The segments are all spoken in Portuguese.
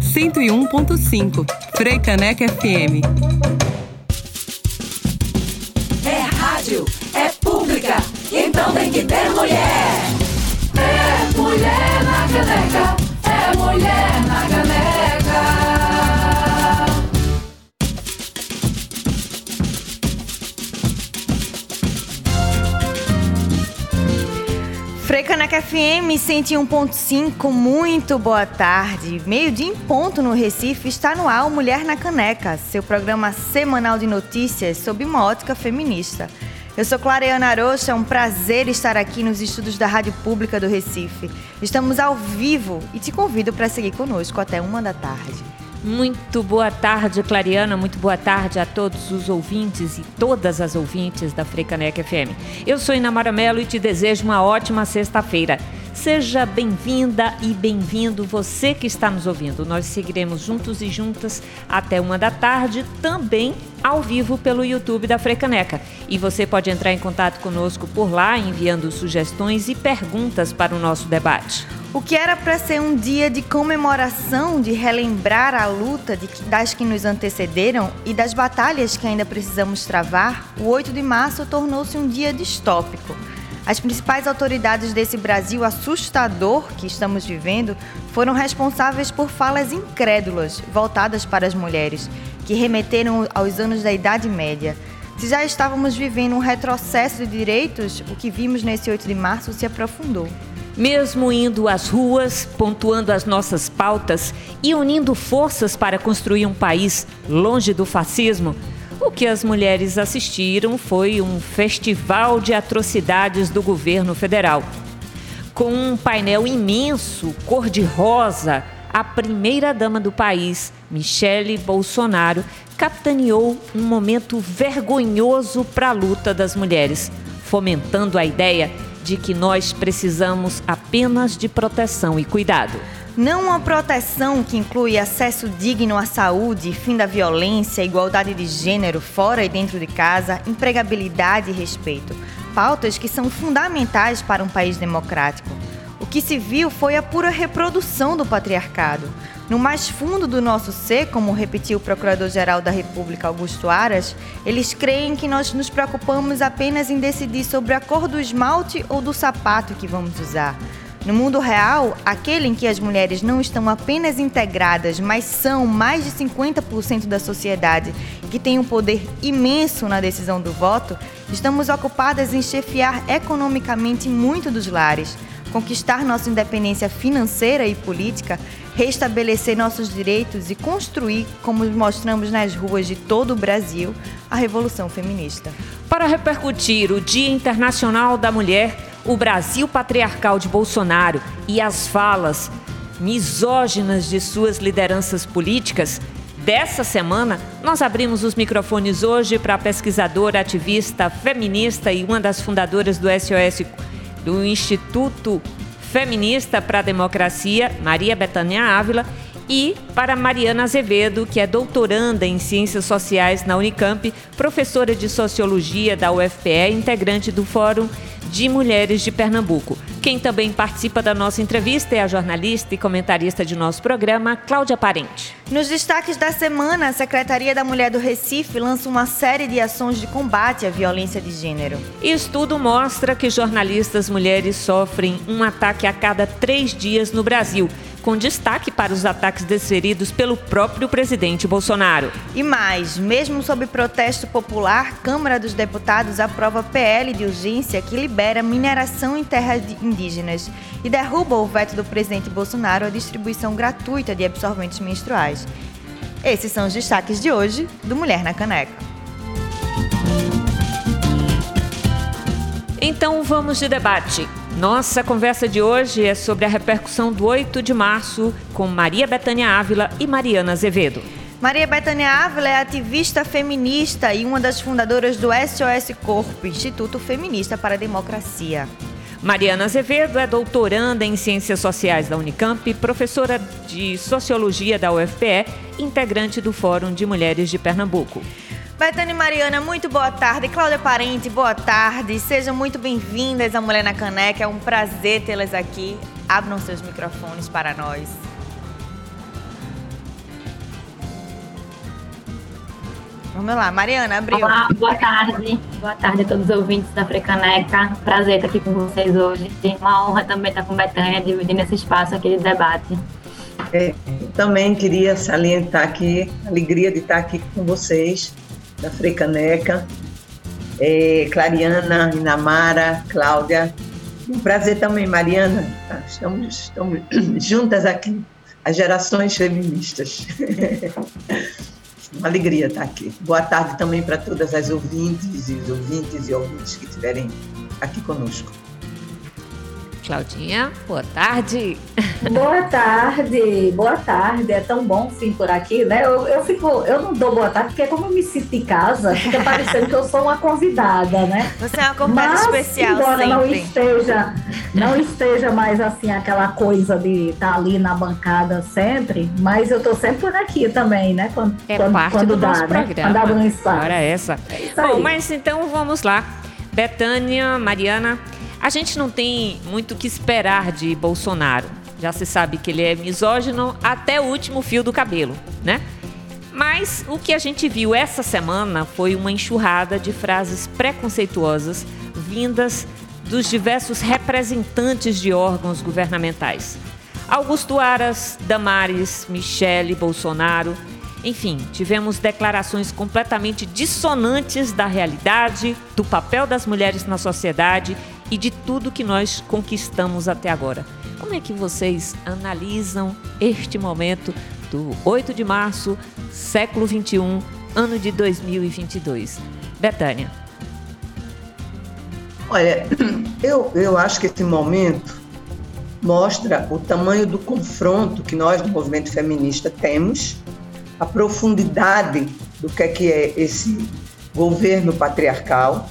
101.5 Frei Caneca FM. É rádio, é pública, então tem que ter mulher. É mulher na caneca, é mulher na caneca. Frecaneca FM 101.5, muito boa tarde. Meio-dia em ponto no Recife está no ar o Mulher na Caneca, seu programa semanal de notícias sob uma ótica feminista. Eu sou Clareana Arocha, é um prazer estar aqui nos estudos da Rádio Pública do Recife. Estamos ao vivo e te convido para seguir conosco até uma da tarde. Muito boa tarde, Clariana. Muito boa tarde a todos os ouvintes e todas as ouvintes da Frecanec FM. Eu sou Inamara Mello e te desejo uma ótima sexta-feira. Seja bem-vinda e bem-vindo você que está nos ouvindo. Nós seguiremos juntos e juntas até uma da tarde, também ao vivo pelo YouTube da Frecaneca. E você pode entrar em contato conosco por lá, enviando sugestões e perguntas para o nosso debate. O que era para ser um dia de comemoração, de relembrar a luta de, das que nos antecederam e das batalhas que ainda precisamos travar, o 8 de março tornou-se um dia distópico. As principais autoridades desse Brasil assustador que estamos vivendo foram responsáveis por falas incrédulas voltadas para as mulheres, que remeteram aos anos da Idade Média. Se já estávamos vivendo um retrocesso de direitos, o que vimos nesse 8 de março se aprofundou. Mesmo indo às ruas, pontuando as nossas pautas e unindo forças para construir um país longe do fascismo, o que as mulheres assistiram foi um festival de atrocidades do governo federal. Com um painel imenso, cor-de-rosa, a primeira-dama do país, Michele Bolsonaro, capitaneou um momento vergonhoso para a luta das mulheres, fomentando a ideia de que nós precisamos apenas de proteção e cuidado. Não uma proteção que inclui acesso digno à saúde, fim da violência, igualdade de gênero fora e dentro de casa, empregabilidade e respeito. Pautas que são fundamentais para um país democrático. O que se viu foi a pura reprodução do patriarcado. No mais fundo do nosso ser, como repetiu o Procurador-Geral da República Augusto Aras, eles creem que nós nos preocupamos apenas em decidir sobre a cor do esmalte ou do sapato que vamos usar. No mundo real, aquele em que as mulheres não estão apenas integradas, mas são mais de 50% da sociedade que tem um poder imenso na decisão do voto, estamos ocupadas em chefiar economicamente muito dos lares, conquistar nossa independência financeira e política, restabelecer nossos direitos e construir, como mostramos nas ruas de todo o Brasil, a revolução feminista. Para repercutir o Dia Internacional da Mulher, o Brasil patriarcal de Bolsonaro e as falas misóginas de suas lideranças políticas, dessa semana, nós abrimos os microfones hoje para a pesquisadora, ativista, feminista e uma das fundadoras do SOS, do Instituto Feminista para a Democracia, Maria Betânia Ávila, e para Mariana Azevedo, que é doutoranda em Ciências Sociais na Unicamp, professora de Sociologia da UFPE, integrante do Fórum de Mulheres de Pernambuco. Quem também participa da nossa entrevista é a jornalista e comentarista de nosso programa, Cláudia Parente. Nos destaques da semana, a Secretaria da Mulher do Recife lança uma série de ações de combate à violência de gênero. Estudo mostra que jornalistas mulheres sofrem um ataque a cada três dias no Brasil com destaque para os ataques desferidos pelo próprio presidente Bolsonaro. E mais, mesmo sob protesto popular, Câmara dos Deputados aprova PL de urgência que libera mineração em terras indígenas e derruba o veto do presidente Bolsonaro à distribuição gratuita de absorventes menstruais. Esses são os destaques de hoje do Mulher na Caneca. Então vamos de debate. Nossa conversa de hoje é sobre a repercussão do 8 de março com Maria Betânia Ávila e Mariana Azevedo. Maria Betânia Ávila é ativista feminista e uma das fundadoras do SOS Corpo, Instituto Feminista para a Democracia. Mariana Azevedo é doutoranda em Ciências Sociais da Unicamp, professora de Sociologia da UFPE, integrante do Fórum de Mulheres de Pernambuco. Betânia e Mariana, muito boa tarde. Cláudia Parente, boa tarde. Sejam muito bem-vindas à Mulher na Caneca. É um prazer tê-las aqui. abram seus microfones para nós. Vamos lá, Mariana, abriu. Olá, boa tarde. Boa tarde a todos os ouvintes da Frecaneca. Prazer estar aqui com vocês hoje. Uma honra também estar com Betânia, dividindo esse espaço aqui de debate. É, também queria salientar aqui a alegria de estar aqui com vocês, da Frecaneca. É, Clariana, Inamara, Cláudia. Um prazer também, Mariana. Estamos, estamos juntas aqui, as gerações feministas. Uma alegria estar aqui. Boa tarde também para todas as ouvintes e os ouvintes e ouvintes que estiverem aqui conosco. Claudinha, boa tarde. Boa tarde, boa tarde. É tão bom sim por aqui, né? Eu, eu, fico, eu não dou boa tarde porque como eu me sinto em casa, fica parecendo que eu sou uma convidada, né? Você é uma convidada Mas, especial embora sempre. não esteja, não esteja mais assim aquela coisa de estar ali na bancada sempre, mas eu tô sempre por aqui também, né? Quando, É quando, parte quando do dá, nosso né? programa. Quando abre um espaço. Agora é essa. isso Bom, mas então vamos lá. Betânia, Mariana, a gente não tem muito o que esperar de Bolsonaro. Já se sabe que ele é misógino até o último fio do cabelo, né? Mas o que a gente viu essa semana foi uma enxurrada de frases preconceituosas vindas dos diversos representantes de órgãos governamentais. Augusto Aras, Damares, Michele Bolsonaro, enfim, tivemos declarações completamente dissonantes da realidade, do papel das mulheres na sociedade e de tudo que nós conquistamos até agora. Como é que vocês analisam este momento do 8 de março, século 21, ano de 2022? Betânia. Olha, eu, eu acho que esse momento mostra o tamanho do confronto que nós do movimento feminista temos, a profundidade do que é, que é esse governo patriarcal.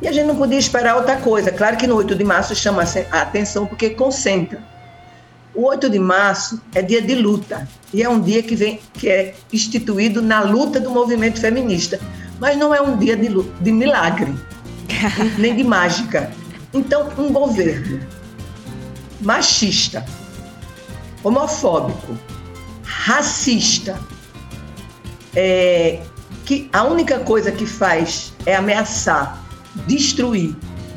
E a gente não podia esperar outra coisa. Claro que no 8 de março chama a atenção porque concentra. O 8 de março é dia de luta e é um dia que, vem, que é instituído na luta do movimento feminista. Mas não é um dia de, de milagre, nem de mágica. Então, um governo machista, homofóbico, racista, é, que a única coisa que faz é ameaçar, destruir,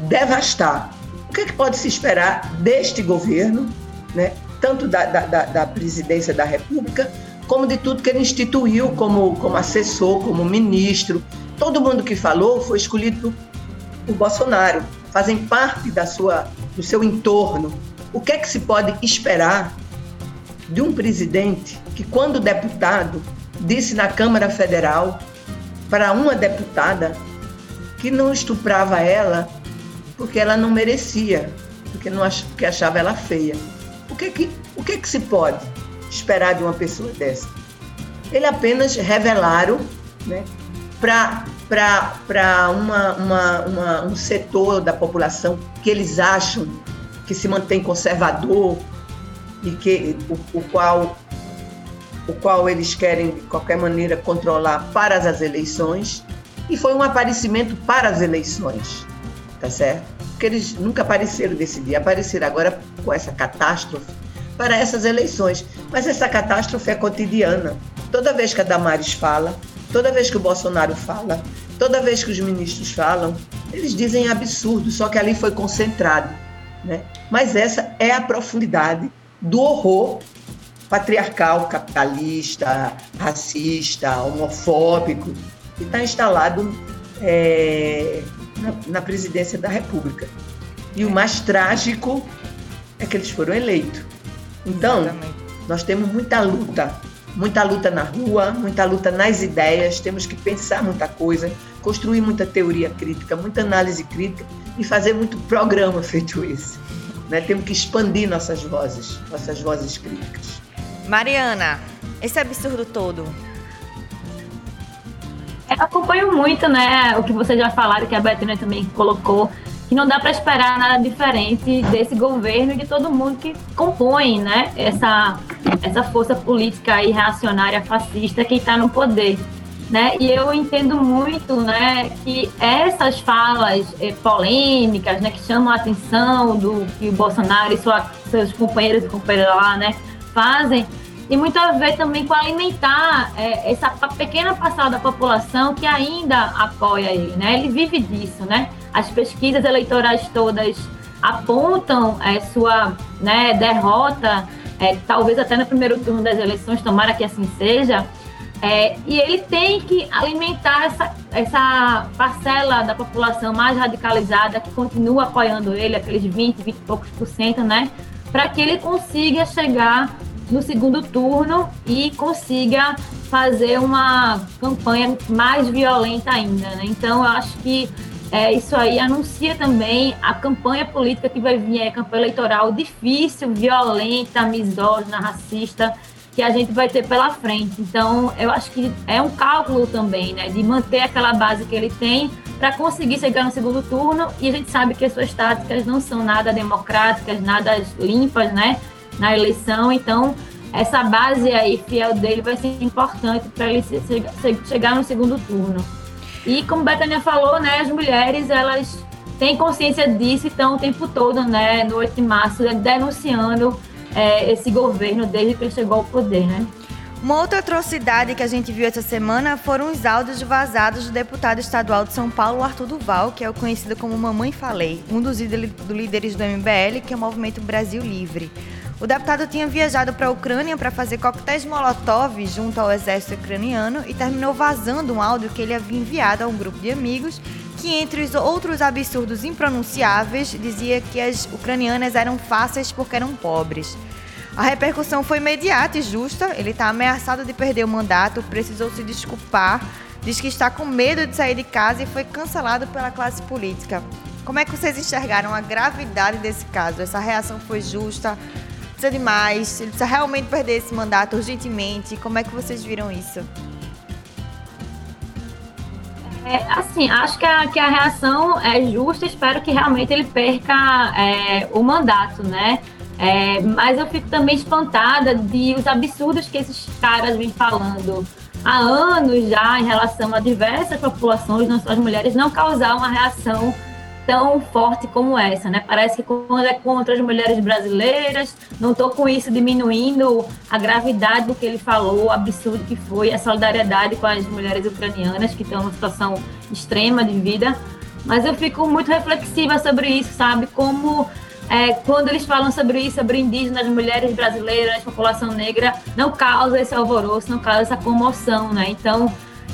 devastar. O que, é que pode se esperar deste governo, né? tanto da, da, da- presidência da República, como de tudo que ele instituiu como, como assessor, como ministro? Todo mundo que falou foi escolhido por Bolsonaro, fazem parte da sua, do seu entorno. O que é que se pode esperar de um presidente que, quando deputado, disse na Câmara Federal para uma deputada que não estuprava ela porque ela não merecia, porque, não ach, porque achava ela feia. O que, que, o que, que se pode esperar de uma pessoa dessa? Ele apenas revelaram né, para uma, uma, uma, um setor da população que eles acham que se mantém conservador e que o, o qual o qual eles querem de qualquer maneira controlar para as eleições e foi um aparecimento para as eleições, tá certo? Porque eles nunca apareceram desse dia, apareceram agora com essa catástrofe para essas eleições. Mas essa catástrofe é cotidiana. Toda vez que a Damares fala, toda vez que o Bolsonaro fala, toda vez que os ministros falam, eles dizem absurdo, só que ali foi concentrado. Né? Mas essa é a profundidade do horror patriarcal, capitalista, racista, homofóbico, que está instalado é, na, na, presidência da República. E o mais trágico é que eles foram eleitos. Então, Exatamente. nós temos muita luta, muita luta na rua, muita luta nas ideias, temos que pensar muita coisa, construir muita teoria crítica, muita análise crítica e fazer muito programa feito esse. Né? Temos que expandir nossas vozes, nossas vozes críticas. Mariana, esse absurdo todo. Acompanho muito, né, o que vocês já falaram, que a Betânia também colocou, que não dá para esperar nada diferente desse governo e de todo mundo que compõe, né, essa, essa força política aí reacionária, fascista que está no poder. né? E eu entendo muito, né, que essas falas eh, polêmicas, né, que chamam a atenção do que o Bolsonaro e sua, seus companheiros e companheiras lá, né, fazem, tem muito a ver também com alimentar eh, essa pequena parcela da população que ainda apoia ele, né? Ele vive disso, né? As pesquisas eleitorais todas apontam eh, sua né, derrota, eh, talvez até no primeiro turno das eleições, tomara que assim seja, é, e ele tem que alimentar essa, essa parcela da população mais radicalizada que continua apoiando ele, aqueles 20, 20 e poucos por cento, né? Para que ele consiga chegar no segundo turno e consiga fazer uma campanha mais violenta ainda, né? Então, eu acho que é, isso aí anuncia também a campanha política que vai vir, a campanha eleitoral difícil, violenta, misógina, racista, que a gente vai ter pela frente. Então, eu acho que é um cálculo também, né, de manter aquela base que ele tem para conseguir chegar no segundo turno. E a gente sabe que as suas táticas não são nada democráticas, nada limpas, né, na eleição. Então, essa base aí fiel dele vai ser importante para ele chegar no segundo turno. E como Betânia falou, né, as mulheres elas têm consciência disso e estão o tempo todo, né, no 8 de março, denunciando é, esse governo desde que ele chegou ao poder, né? Uma outra atrocidade que a gente viu essa semana foram os áudios vazados do deputado estadual de São Paulo, Arthur Duval, que é o conhecido como Mamãe Falei, um dos líderes do MBL, que é o Movimento Brasil Livre. O deputado tinha viajado para a Ucrânia para fazer coquetéis Molotov junto ao exército ucraniano e terminou vazando um áudio que ele havia enviado a um grupo de amigos que, entre os outros absurdos impronunciáveis, dizia que as ucranianas eram fáceis porque eram pobres. A repercussão foi imediata e justa. Ele está ameaçado de perder o mandato, precisou se desculpar, diz que está com medo de sair de casa e foi cancelado pela classe política. Como é que vocês enxergaram a gravidade desse caso? Essa reação foi justa? Precisa de mais? Ele precisa realmente perder esse mandato urgentemente? Como é que vocês viram isso? É, assim, acho que a, que a reação é justa, espero que realmente ele perca é, o mandato, né? É, mas eu fico também espantada de os absurdos que esses caras vêm falando há anos já em relação a diversas populações, não só as mulheres, não causar uma reação tão forte como essa, né? Parece que quando é contra as mulheres brasileiras, não estou com isso diminuindo a gravidade do que ele falou, o absurdo que foi, a solidariedade com as mulheres ucranianas que estão numa situação extrema de vida, mas eu fico muito reflexiva sobre isso, sabe? Como é, quando eles falam sobre isso, sobre indígenas, mulheres brasileiras, população negra, não causa esse alvoroço, não causa essa comoção, né? Então,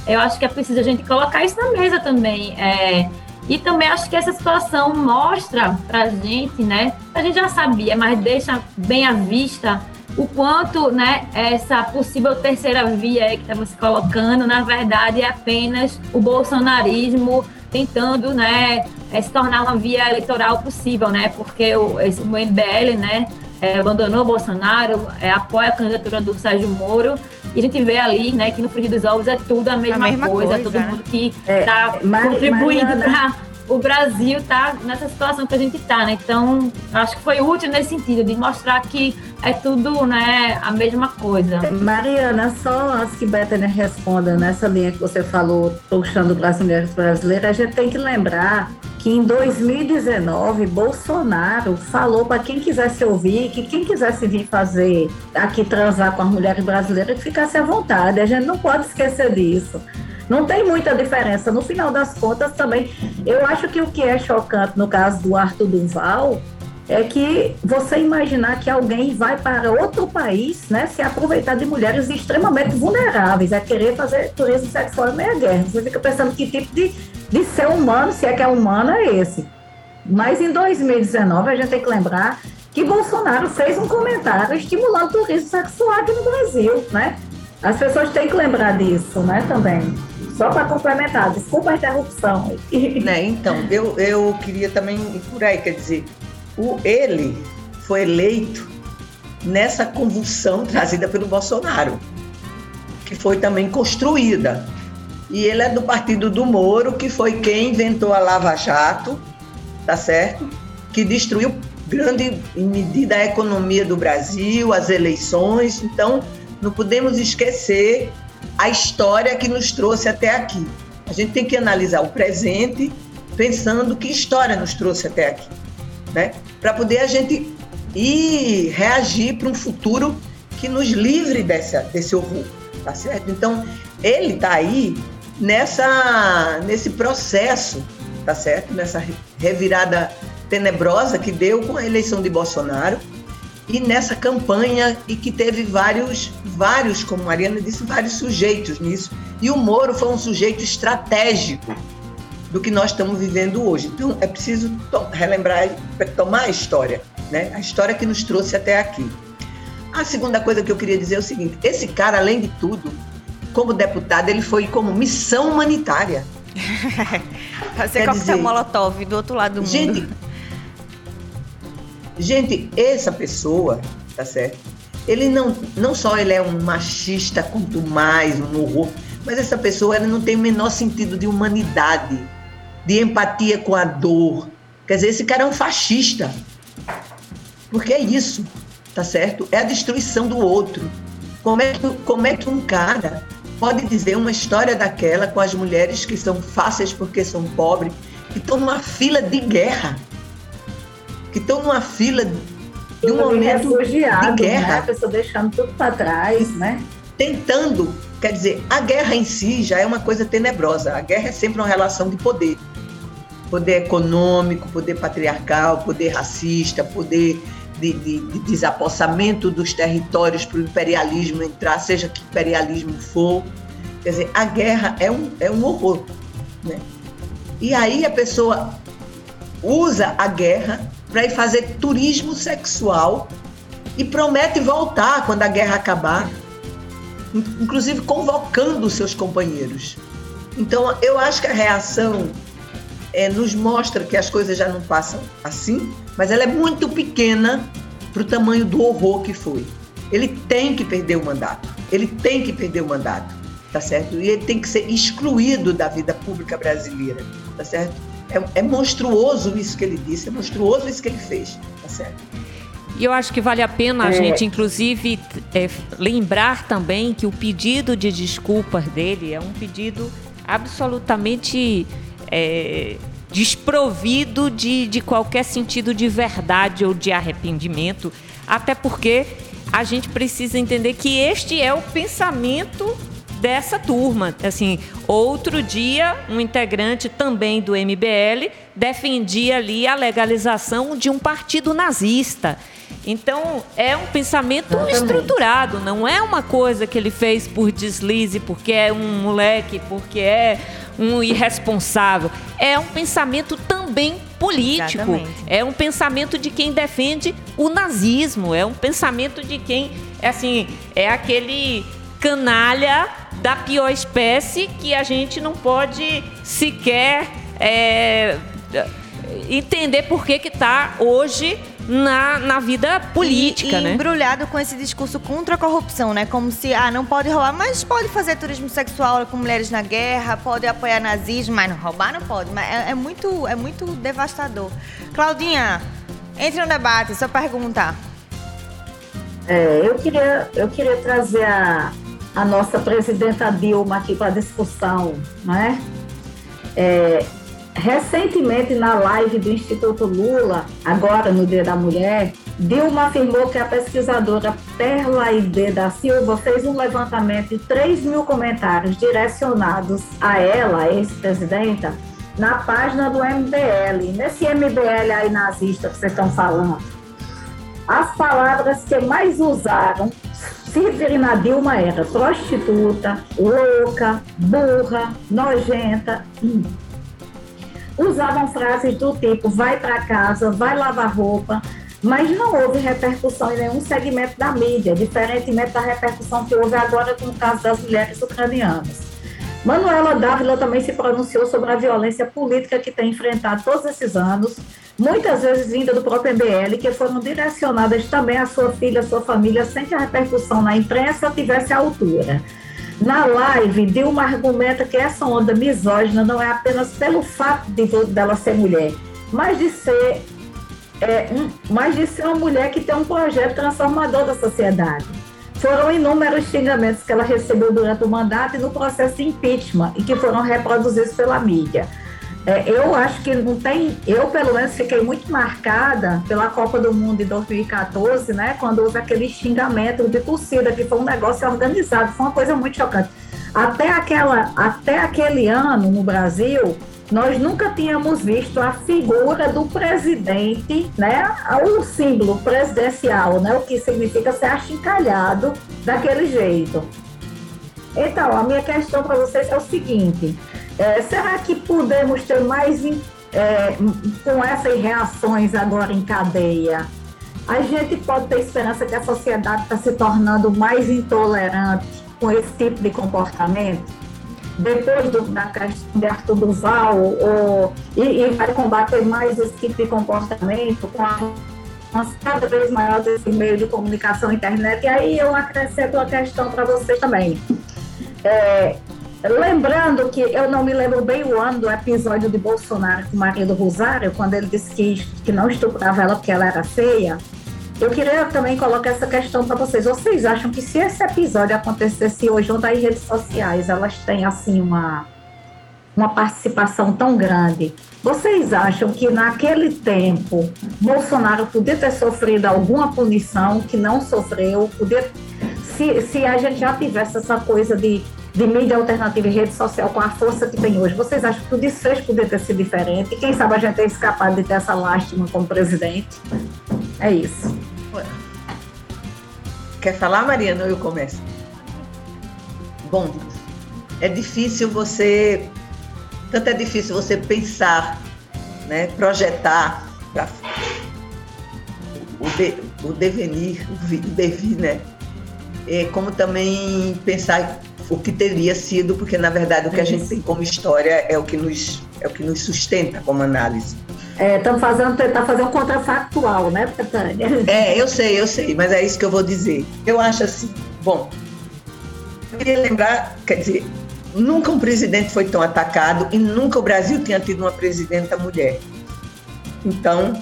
eu acho que é preciso a gente colocar isso na mesa também. É, e também acho que essa situação mostra para gente, né? A gente já sabia, mas deixa bem à vista o quanto, né, essa possível terceira via que estamos se colocando, na verdade, é apenas o bolsonarismo tentando, né, é, se tornar uma via eleitoral possível, né? Porque o, esse, o MBL, né, é, abandonou o Bolsonaro, é, apoia a candidatura do Sérgio Moro, e a gente vê ali, né, que no frigir dos ovos é tudo a mesma, a mesma coisa, coisa, todo né? mundo que está é, contribuindo para o Brasil tá nessa situação que a gente está, né? Então, acho que foi útil nesse sentido, de mostrar que é tudo, né, a mesma coisa. Mariana, só antes que Bethany responda nessa linha que você falou, puxando para as mulheres brasileiras, a gente tem que lembrar que em 2019 Bolsonaro falou para quem quisesse ouvir que quem quisesse vir fazer aqui transar com as mulheres brasileiras que ficasse à vontade. A gente não pode esquecer disso. Não tem muita diferença. No final das contas, também, eu acho que o que é chocante no caso do Arthur Duval é que você imaginar que alguém vai para outro país, né, se aproveitar de mulheres extremamente vulneráveis, é querer fazer turismo sexual em meia guerra. Você fica pensando que tipo de, de ser humano, se é que é humano, é esse. Mas em 2019, a gente tem que lembrar que Bolsonaro fez um comentário estimulando o turismo sexual aqui no Brasil, né? As pessoas têm que lembrar disso, né, também. Só para complementar, desculpa a interrupção. Né, então, eu, eu queria também ir por aí, quer dizer, o, ele foi eleito nessa convulsão trazida pelo Bolsonaro, que foi também construída. E ele é do partido do Moro, que foi quem inventou a Lava Jato, tá certo? Que destruiu grande medida a economia do Brasil, as eleições. Então, não podemos esquecer a história que nos trouxe até aqui. A gente tem que analisar o presente pensando que história nos trouxe até aqui, né? Para poder a gente ir reagir para um futuro que nos livre dessa, desse horror, tá certo? Então, ele está aí nessa, nesse processo, tá certo? Nessa revirada tenebrosa que deu com a eleição de Bolsonaro e nessa campanha e que teve vários, vários, como Mariana disse, vários sujeitos nisso. E o Moro foi um sujeito estratégico do que nós estamos vivendo hoje. Então é preciso relembrar, tomar a história, né? A história que nos trouxe até aqui. A segunda coisa que eu queria dizer é o seguinte: esse cara, além de tudo, como deputado, ele foi como missão humanitária. Fazer coquetel dizer, molotov do outro lado do mundo. Gente, gente, essa pessoa, tá certo? Ele não, não só ele é um machista quanto mais, um horror, mas essa pessoa ela não tem o menor sentido de humanidade, de empatia com a dor. Quer dizer, esse cara é um fascista. Porque é isso, tá certo? É a destruição do outro. Como é que, como é que um cara pode dizer uma história daquela com as mulheres que são fáceis porque são pobres, que estão numa fila de guerra, que estão numa fila de um momento de né? guerra. Né? A pessoa deixando tudo para trás, né? Tentando, quer dizer, a guerra em si já é uma coisa tenebrosa. A guerra é sempre uma relação de poder. Poder econômico, poder patriarcal, poder racista, poder de, de, de desapossamento dos territórios para o imperialismo entrar, seja que imperialismo for. Quer dizer, a guerra é um, é um horror. Né? E aí a pessoa usa a guerra para ir fazer turismo sexual e promete voltar quando a guerra acabar, inclusive convocando seus companheiros. Então, eu acho que a reação é, nos mostra que as coisas já não passam assim, mas ela é muito pequena para o tamanho do horror que foi. Ele tem que perder o mandato. Ele tem que perder o mandato, tá certo? E ele tem que ser excluído da vida pública brasileira, tá certo? É, é monstruoso isso que ele disse, é monstruoso isso que ele fez, tá certo? E eu acho que vale a pena a é. gente, inclusive, é, lembrar também que o pedido de desculpas dele é um pedido absolutamente é, desprovido de, de qualquer sentido de verdade ou de arrependimento, até porque a gente precisa entender que este é o pensamento dessa turma. Assim, outro dia, um integrante também do MBL defendia ali a legalização de um partido nazista. Então, é um pensamento Exatamente. estruturado, não é uma coisa que ele fez por deslize, porque é um moleque, porque é um irresponsável. É um pensamento também político. Exatamente. É um pensamento de quem defende o nazismo. É um pensamento de quem, assim, é aquele canalha da pior espécie que a gente não pode sequer é, entender por que está hoje na, na vida política, e, e né? embrulhado com esse discurso contra a corrupção, né? Como se, ah, não pode roubar, mas pode fazer turismo sexual com mulheres na guerra, pode apoiar nazismo, mas não roubar não pode. Mas é, é muito, é muito devastador. Claudinha, entre no debate, sua pergunta. É, eu queria, eu queria trazer a, a nossa presidenta Dilma aqui para discussão, né? É, Recentemente, na live do Instituto Lula, agora no Dia da Mulher, Dilma afirmou que a pesquisadora Perla Ide da Silva fez um levantamento de 3 mil comentários direcionados a ela, ex-presidenta, na página do MBL. Nesse MBL aí nazista que vocês estão falando, as palavras que mais usaram se Dilma era prostituta, louca, burra, nojenta. Hum usavam frases do tipo vai para casa, vai lavar roupa, mas não houve repercussão em nenhum segmento da mídia, diferentemente da repercussão que houve agora com o caso das mulheres ucranianas. Manuela Dávila também se pronunciou sobre a violência política que tem enfrentado todos esses anos, muitas vezes vinda do próprio MBL, que foram direcionadas também à sua filha, à sua família, sem que a repercussão na imprensa tivesse a altura. Na live, Dilma argumenta que essa onda misógina não é apenas pelo fato de dela ser mulher, mas de ser, é, um, mas de ser uma mulher que tem um projeto transformador da sociedade. Foram inúmeros xingamentos que ela recebeu durante o mandato e no processo de impeachment, e que foram reproduzidos pela mídia. É, eu acho que não tem. Eu, pelo menos, fiquei muito marcada pela Copa do Mundo de 2014, né? Quando houve aquele xingamento de torcida, que foi um negócio organizado, foi uma coisa muito chocante. Até, aquela, até aquele ano, no Brasil, nós nunca tínhamos visto a figura do presidente, né? O símbolo presidencial, né? O que significa ser achincalhado daquele jeito. Então, a minha questão para vocês é o seguinte: é, será que podemos ter mais é, com essas reações agora em cadeia? A gente pode ter esperança que a sociedade está se tornando mais intolerante com esse tipo de comportamento? Depois do, da Arthur Duval, ou, e, e, vai combater mais esse tipo de comportamento com a cada vez maior desse meio de comunicação internet. E aí eu acrescento uma questão para vocês também. É, lembrando que eu não me lembro bem o ano do episódio de Bolsonaro com Maria do Rosário, quando ele disse que, que não estuprava ela porque ela era feia. Eu queria também colocar essa questão para vocês. Vocês acham que se esse episódio acontecesse hoje, onde as redes sociais elas têm assim uma uma participação tão grande, vocês acham que naquele tempo Bolsonaro podia ter sofrido alguma punição que não sofreu? Podia, se, se a gente já tivesse essa coisa de, de mídia alternativa e rede social com a força que tem hoje, vocês acham que o desfecho poderia ter sido diferente? Quem sabe a gente ter escapado de ter essa lástima como presidente? É isso. Quer falar, Mariana, ou eu começo? Bom, é difícil você. Tanto é difícil você pensar, né, projetar o, de, o devenir, o devir, né? É, como também pensar o que teria sido, porque na verdade o que a gente tem como história é o que nos, é o que nos sustenta como análise. Estamos é, fazendo, tentar fazer um contrafactual, né, Betânia? É, eu sei, eu sei, mas é isso que eu vou dizer. Eu acho assim, bom, eu queria lembrar, quer dizer, nunca um presidente foi tão atacado e nunca o Brasil tinha tido uma presidenta mulher. Então,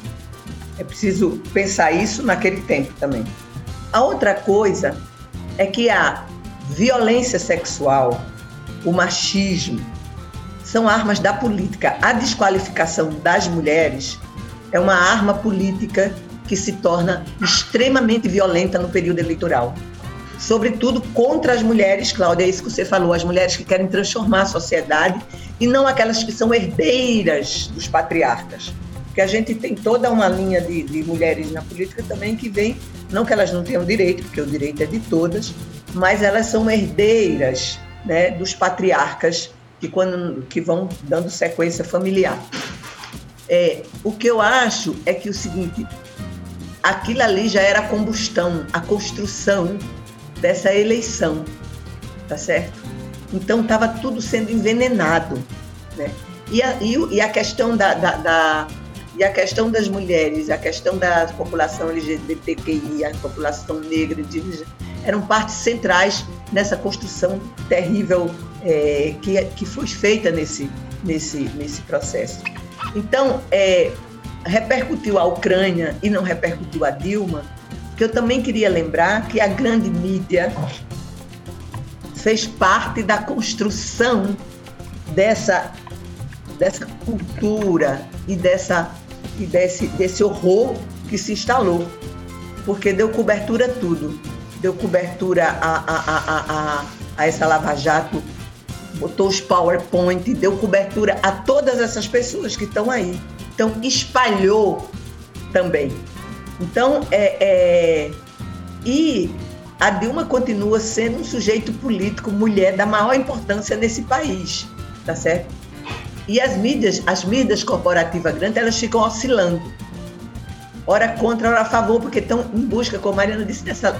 é preciso pensar isso naquele tempo também. A outra coisa é que a violência sexual, o machismo, são armas da política. A desqualificação das mulheres é uma arma política que se torna extremamente violenta no período eleitoral. Sobretudo contra as mulheres, Cláudia, é isso que você falou, as mulheres que querem transformar a sociedade e não aquelas que são herdeiras dos patriarcas. Porque a gente tem toda uma linha de, de mulheres na política também que vem, não que elas não tenham direito, porque o direito é de todas, mas elas são herdeiras né, dos patriarcas que, quando, que vão dando sequência familiar. É, o que eu acho é que o seguinte, aquilo ali já era a combustão, a construção dessa eleição, tá certo? Então estava tudo sendo envenenado, né? E a, e, a questão da, da, da, e a questão das mulheres, a questão da população LGBTQI, a população negra, indígena, eram partes centrais nessa construção terrível é, que, que foi feita nesse, nesse, nesse processo. Então, é, repercutiu a Ucrânia e não repercutiu a Dilma, que eu também queria lembrar que a grande mídia fez parte da construção dessa, dessa cultura e, dessa, e desse, desse horror que se instalou, porque deu cobertura a tudo. Deu cobertura a, a, a, a, essa Lava Jato botou os PowerPoint, deu cobertura a todas essas pessoas que estão aí. Então, espalhou também. Então, é, é, e a Dilma continua sendo um sujeito político, mulher, da maior importância nesse país, tá certo? E as mídias, as mídias corporativas grandes, elas ficam oscilando. Ora contra, ora a favor, porque estão em busca, como a Mariana disse, dessa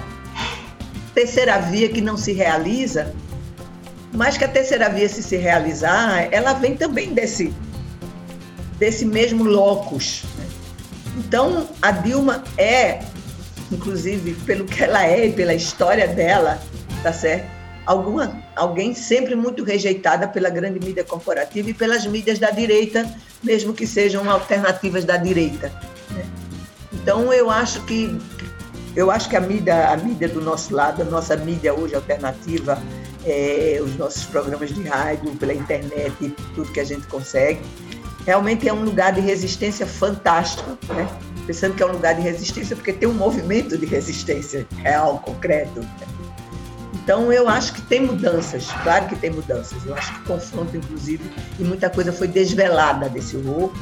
terceira via que não se realiza, mas que a terceira via, se se realizar, ela vem também desse, desse mesmo locus. Né? Então, a Dilma é, inclusive, pelo que ela é e pela história dela, tá certo? Alguma, alguém sempre muito rejeitada pela grande mídia corporativa e pelas mídias da direita, mesmo que sejam alternativas da direita. Né? Então, eu acho que eu acho que a mídia, a mídia do nosso lado, a nossa mídia hoje alternativa, é, os nossos programas de rádio, pela internet, tudo que a gente consegue, realmente é um lugar de resistência fantástico, né? Pensando que é um lugar de resistência porque tem um movimento de resistência real, concreto. Então eu acho que tem mudanças, claro que tem mudanças. Eu acho que confronto, inclusive, e muita coisa foi desvelada desse horror,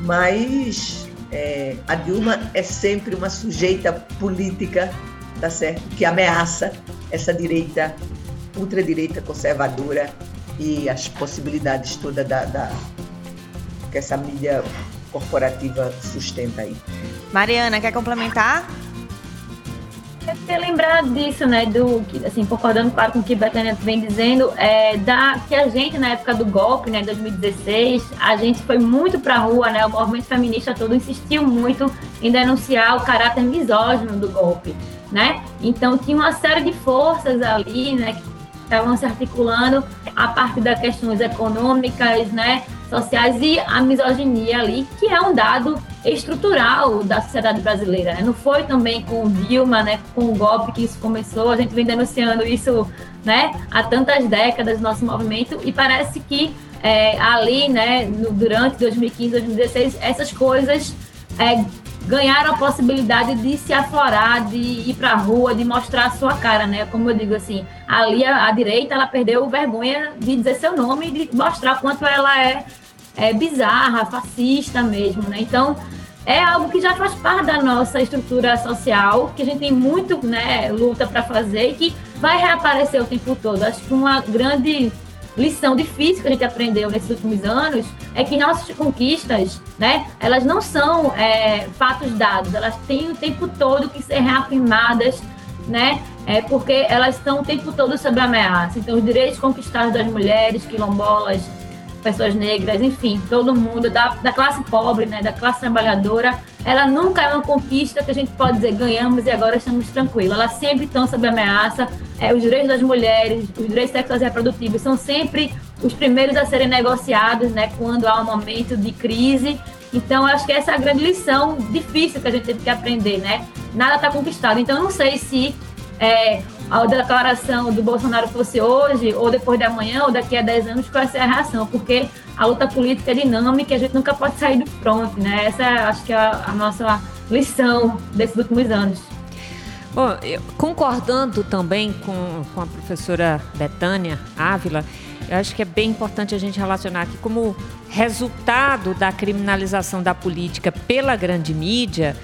mas é, a Dilma é sempre uma sujeita política, tá certo? Que ameaça essa direita, ultradireita conservadora e as possibilidades todas da, da, que essa mídia corporativa sustenta aí. Mariana, quer complementar? Queria lembrar disso, né, do, assim, concordando claro com o que a Betânia vem dizendo, é, da, que a gente, na época do golpe, né, 2016, a gente foi muito para a rua, né, o movimento feminista todo insistiu muito em denunciar o caráter misógino do golpe, né, então tinha uma série de forças ali, né, que estavam se articulando a partir das questões econômicas, né, sociais e a misoginia ali, que é um dado estrutural da sociedade brasileira. Né? Não foi também com o Dilma, né, com o golpe que isso começou, a gente vem denunciando isso né, há tantas décadas no nosso movimento e parece que é, ali, né, no, durante 2015, 2016, essas coisas é, ganharam a possibilidade de se aflorar, de ir para a rua, de mostrar a sua cara, né? Como eu digo assim, ali a, a, direita ela perdeu vergonha de dizer seu nome e de mostrar quanto ela é, é bizarra, fascista mesmo, né? Então é algo que já faz parte da nossa estrutura social, que a gente tem muito, né, luta para fazer e que vai reaparecer o tempo todo. Acho que uma grande lição difícil que a gente aprendeu nesses últimos anos é que nossas conquistas, né, elas não são é, fatos dados, elas têm o tempo todo que ser reafirmadas, né, é, porque elas estão o tempo todo sob ameaça. Então, os direitos conquistados das mulheres, quilombolas, pessoas negras, enfim, todo mundo da, da classe pobre, né, da classe trabalhadora, ela nunca é uma conquista que a gente pode dizer ganhamos e agora estamos tranquilos. Elas sempre estão sob ameaça. É, os direitos das mulheres, os direitos sexuais e reprodutivos são sempre os primeiros a serem negociados, né, quando há um momento de crise. Então, acho que essa é a grande lição difícil que a gente teve que aprender, né? Nada está conquistado. Então, não sei se é, a declaração do Bolsonaro fosse hoje, ou depois de amanhã, ou daqui a 10 anos, qual ser a reação? Porque a luta política é dinâmica e a gente nunca pode sair do front, né? Essa é, acho que é a, a nossa lição desses últimos anos. Bom, concordando também com, com a professora Betânia Ávila, eu acho que é bem importante a gente relacionar aqui como resultado da criminalização da política pela grande mídia,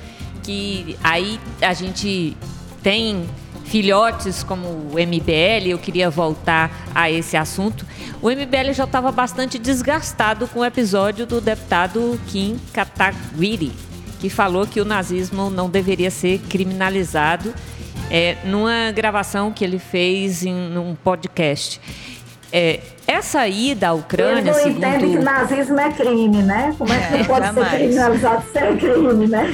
que aí a gente tem filhotes como o MBL, eu queria voltar a esse assunto. O MBL já estava bastante desgastado com o episódio do deputado Kim Kataguiri, que falou que o nazismo não deveria ser criminalizado é, numa gravação que ele fez em um podcast. É, essa ida à Ucrânia, Ele não segundo... entende que nazismo é crime, né? Como é que É, não pode jamais. ser criminalizado ser crime, né?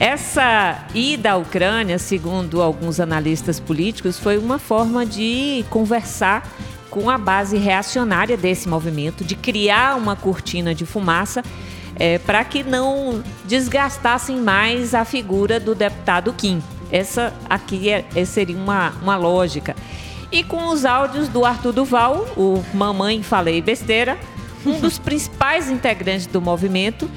Essa ida à Ucrânia, segundo alguns analistas políticos, foi uma forma de conversar com a base reacionária desse movimento, de criar uma cortina de fumaça para que não desgastassem mais a figura do deputado Kim. Essa aqui é, é- seria uma, uma lógica. E com os áudios do Arthur Duval, o Mamãe Falei Besteira, um dos principais integrantes do movimento,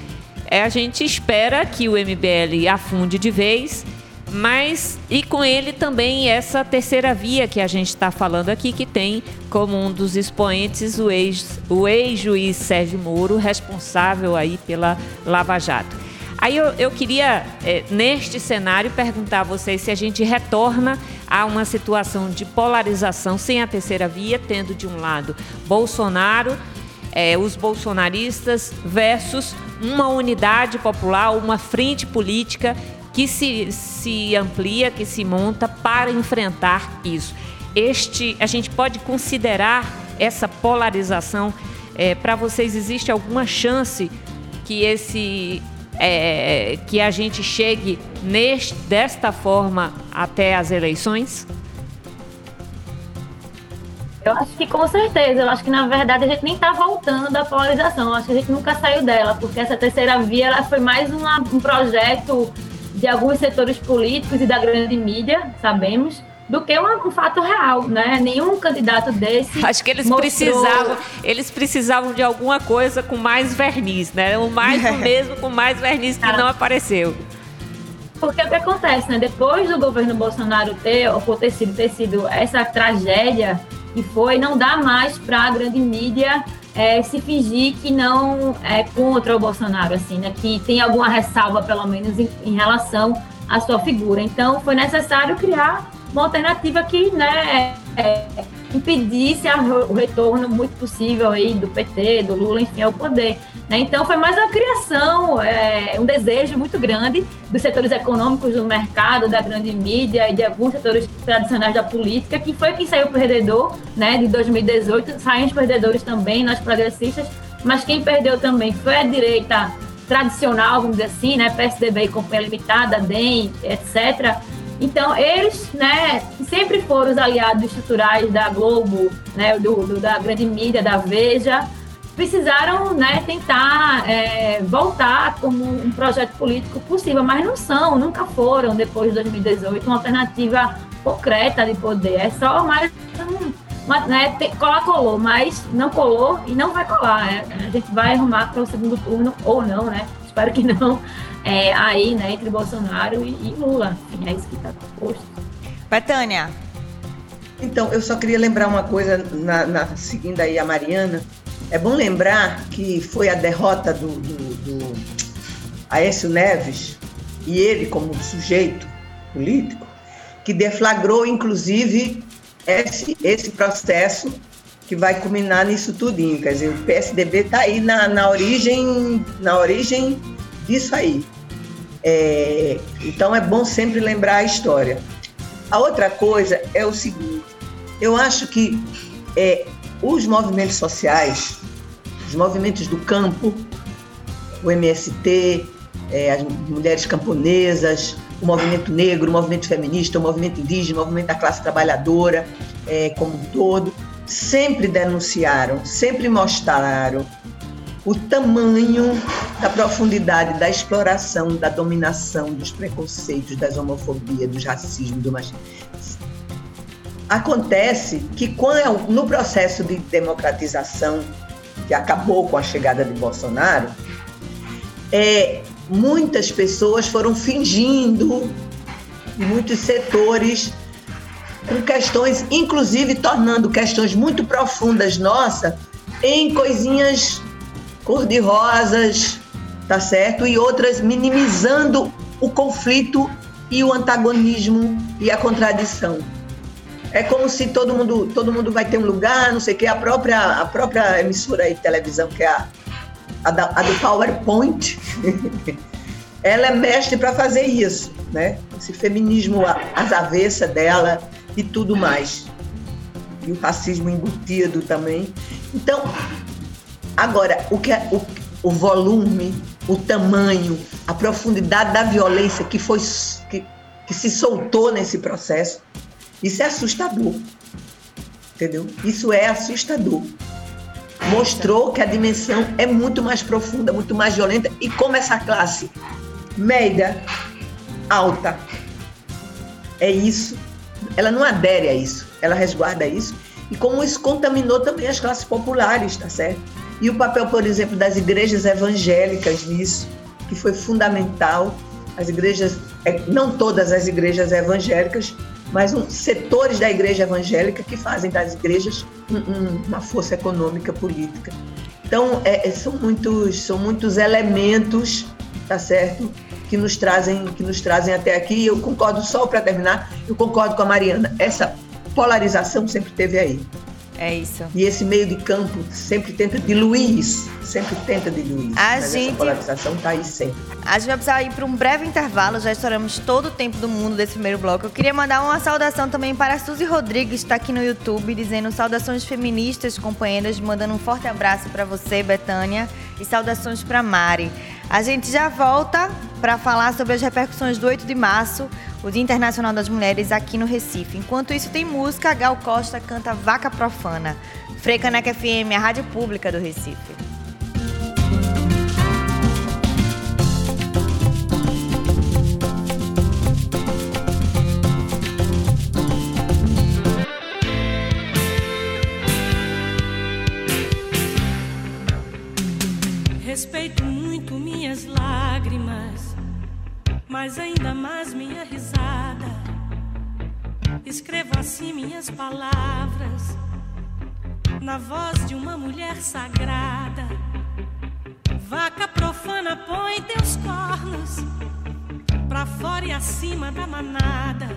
é, a gente espera que o MBL afunde de vez, mas e com ele também essa terceira via que a gente está falando aqui, que tem como um dos expoentes o ex- o ex-juiz Sérgio Moro, responsável aí pela Lava Jato. Aí eu, eu queria, eh, neste cenário, perguntar a vocês se a gente retorna a uma situação de polarização sem a terceira via, tendo de um lado Bolsonaro, eh, os bolsonaristas, versus uma unidade popular, uma frente política que se, se amplia, que se monta para enfrentar isso. Este, a gente pode considerar essa polarização. para vocês, existe alguma chance que esse é, que a gente chegue neste, desta forma até as eleições? Eu acho que com certeza. Eu acho que na verdade a gente nem está voltando da polarização. Eu acho que a gente nunca saiu dela, porque essa terceira via ela foi mais uma- um projeto de alguns setores políticos e da grande mídia, sabemos, do que um, um, fato real, né? Nenhum candidato desse. Acho que eles mostrou... precisavam, eles precisavam de alguma coisa com mais verniz, né? O mais do mesmo com mais verniz que não apareceu. Porque o que acontece, né? Depois do governo Bolsonaro ter, ou ter sido, ter sido essa tragédia que foi, não dá mais para a grande mídia é, se fingir que não é contra o Bolsonaro, assim, né? Que tem alguma ressalva, pelo menos, em, em relação à sua figura. Então, foi necessário criar uma alternativa que né, é, impedisse a, o retorno muito possível aí do PT, do Lula, enfim, ao poder. Né? Então foi mais uma criação, é, um desejo muito grande dos setores econômicos do mercado, da grande mídia e de alguns setores tradicionais da política, que foi quem saiu perdedor né, de 2018, saímos perdedores também, nós progressistas, mas quem perdeu também foi a direita tradicional, vamos dizer assim, né, PSDB e Companhia Limitada, DEM, etc., então, eles, né, sempre foram os aliados estruturais da Globo, né, do, do da grande mídia, da Veja, precisaram né, tentar é, voltar como um projeto político possível, mas não são, nunca foram, depois de 2018, uma alternativa concreta de poder. É só mais uma, né, colar colou, mas não colou e não vai colar. Né? A gente vai arrumar para o segundo turno, ou não, né? Espero que não é, aí, né, entre Bolsonaro e, e Lula. Enfim, é isso que está posto. Betânia. Então, eu só queria lembrar uma coisa, na, na, seguindo aí a Mariana. É bom lembrar que foi a derrota do, do, do Aécio Neves, e ele como sujeito político, que deflagrou, inclusive, esse, esse processo que vai culminar nisso tudinho. Quer dizer, o PSDB está aí na, na origem, na origem disso aí. É, então é bom sempre lembrar a história. A outra coisa é o seguinte: eu acho que é, os movimentos sociais, os movimentos do campo, o MST, é, as mulheres camponesas, o movimento negro, o movimento feminista, o movimento indígena, o movimento da classe trabalhadora é, como um todo, sempre denunciaram, sempre mostraram o tamanho da profundidade da exploração, da dominação, dos preconceitos, das homofobias, dos racismos, do machismo. Acontece que quando, no processo de democratização que acabou com a chegada de Bolsonaro, é, muitas pessoas foram fingindo, muitos setores, com questões, inclusive tornando questões muito profundas nossas em coisinhas cor-de-rosas, tá certo? E outras minimizando o conflito e o antagonismo e a contradição. É como se todo mundo, todo mundo vai ter um lugar, não sei o que, a própria, a própria emissora de televisão, que é a, a, da, a do PowerPoint, ela é mestre para fazer isso, né? Esse feminismo às avessas dela e tudo mais. E o racismo embutido também. Então, Agora, o que é, o, o volume, o tamanho, a profundidade da violência que foi que, que se soltou nesse processo, isso é assustador. Entendeu? Isso é assustador. Mostrou que a dimensão é muito mais profunda, muito mais violenta e como essa classe média, alta, é isso, ela não adere a isso, ela resguarda isso e como isso contaminou também as classes populares, tá certo? E o papel, por exemplo, das igrejas evangélicas nisso, que foi fundamental. As igrejas, é, não todas as igrejas evangélicas, mas um, setores da igreja evangélica que fazem das igrejas um, um, uma força econômica política. Então, é, é, são, muitos, são muitos elementos, tá certo? Que nos trazem, que nos trazem até aqui. Eu concordo só para terminar, eu concordo com a Mariana. Essa polarização sempre teve aí. É isso. E esse meio de campo sempre tenta diluir isso, sempre tenta diluir isso. A mas gente... essa polarização está aí sempre. A gente vai precisar ir para um breve intervalo, já estouramos todo o tempo do mundo desse primeiro bloco. Eu queria mandar uma saudação também para a Suzy Rodrigues, que está aqui no YouTube, dizendo saudações feministas, companheiras, mandando um forte abraço para você, Betânia, e saudações para Mari. A gente já volta para falar sobre as repercussões do 8 de março, o Dia Internacional das Mulheres aqui no Recife. Enquanto isso, tem música. Gal Costa canta Vaca Profana. Frecaneca FM, a rádio pública do Recife. mas ainda mais minha risada. Escrevo assim minhas palavras, na voz de uma mulher sagrada. Vaca profana, põe teus cornos pra fora e acima da manada.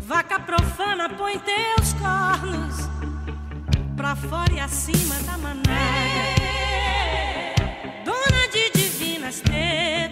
Vaca profana, põe teus cornos pra fora e acima da manada. Dona de divinas teus.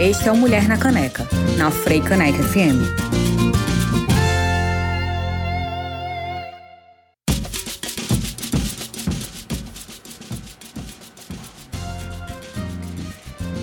Este é o Mulher na Caneca, na Frei Caneca FM.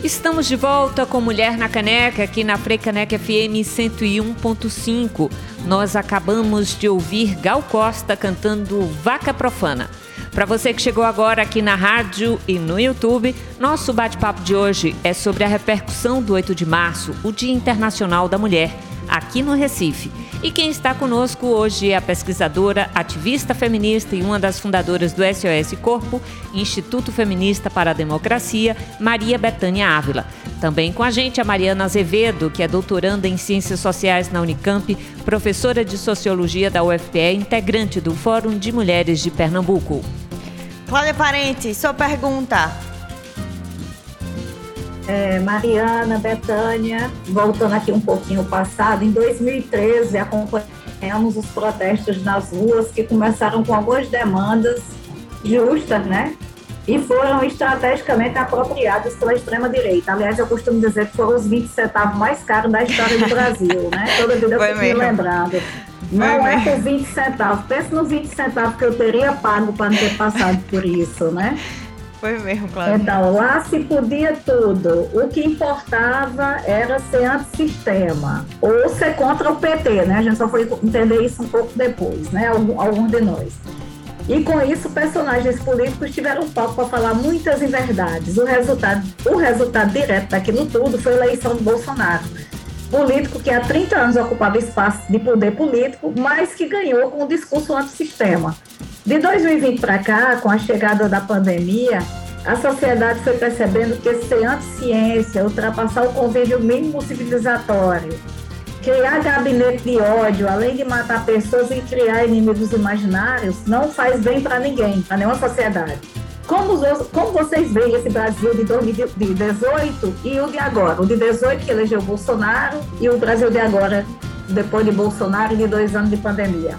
Estamos de volta com Mulher na Caneca, aqui na Frecaneca FM 101.5. Nós acabamos de ouvir Gal Costa cantando Vaca Profana. Para você que chegou agora aqui na rádio e no YouTube, nosso bate-papo de hoje é sobre a repercussão do 8 de março, o Dia Internacional da Mulher, aqui no Recife. E quem está conosco hoje é a pesquisadora, ativista feminista e uma das fundadoras do SOS Corpo, Instituto Feminista para a Democracia, Maria Betânia Ávila. Também com a gente a Mariana Azevedo, que é doutoranda em Ciências Sociais na Unicamp, professora de Sociologia da UFPE, integrante do Fórum de Mulheres de Pernambuco. Cláudia Parente, sua pergunta. É, Mariana, Betânia, voltando aqui um pouquinho ao passado, em 2013 acompanhamos os protestos nas ruas que começaram com algumas demandas justas, né? E foram estrategicamente apropriadas pela extrema-direita. Aliás, eu costumo dizer que foram os 20 centavos mais caros da história do Brasil, né? Toda vida eu fico me lembrando. Não é mesmo. por 20 centavos. Pensa nos 20 centavos que eu teria pago para não ter passado por isso, né? Foi mesmo, Cláudia. Então, lá se podia tudo. O que importava era ser antissistema ou ser contra o PT, né? A gente só foi entender isso um pouco depois, né? Algum, algum de nós. E com isso, personagens políticos tiveram palco para falar muitas inverdades. O resultado, o resultado direto daquilo tudo foi a eleição do Bolsonaro. Político que há 30 anos ocupava espaço de poder político, mas que ganhou com o discurso antissistema. De 2020 para cá, com a chegada da pandemia, a sociedade foi percebendo que ser anti-ciência, ultrapassar o convívio mínimo civilizatório, criar gabinete de ódio, além de matar pessoas e criar inimigos imaginários, não faz bem para ninguém, para nenhuma sociedade. Como, como vocês veem esse Brasil de 2018 e o de agora? O de 18 que elegeu Bolsonaro e o Brasil de agora depois de Bolsonaro e de dois anos de pandemia.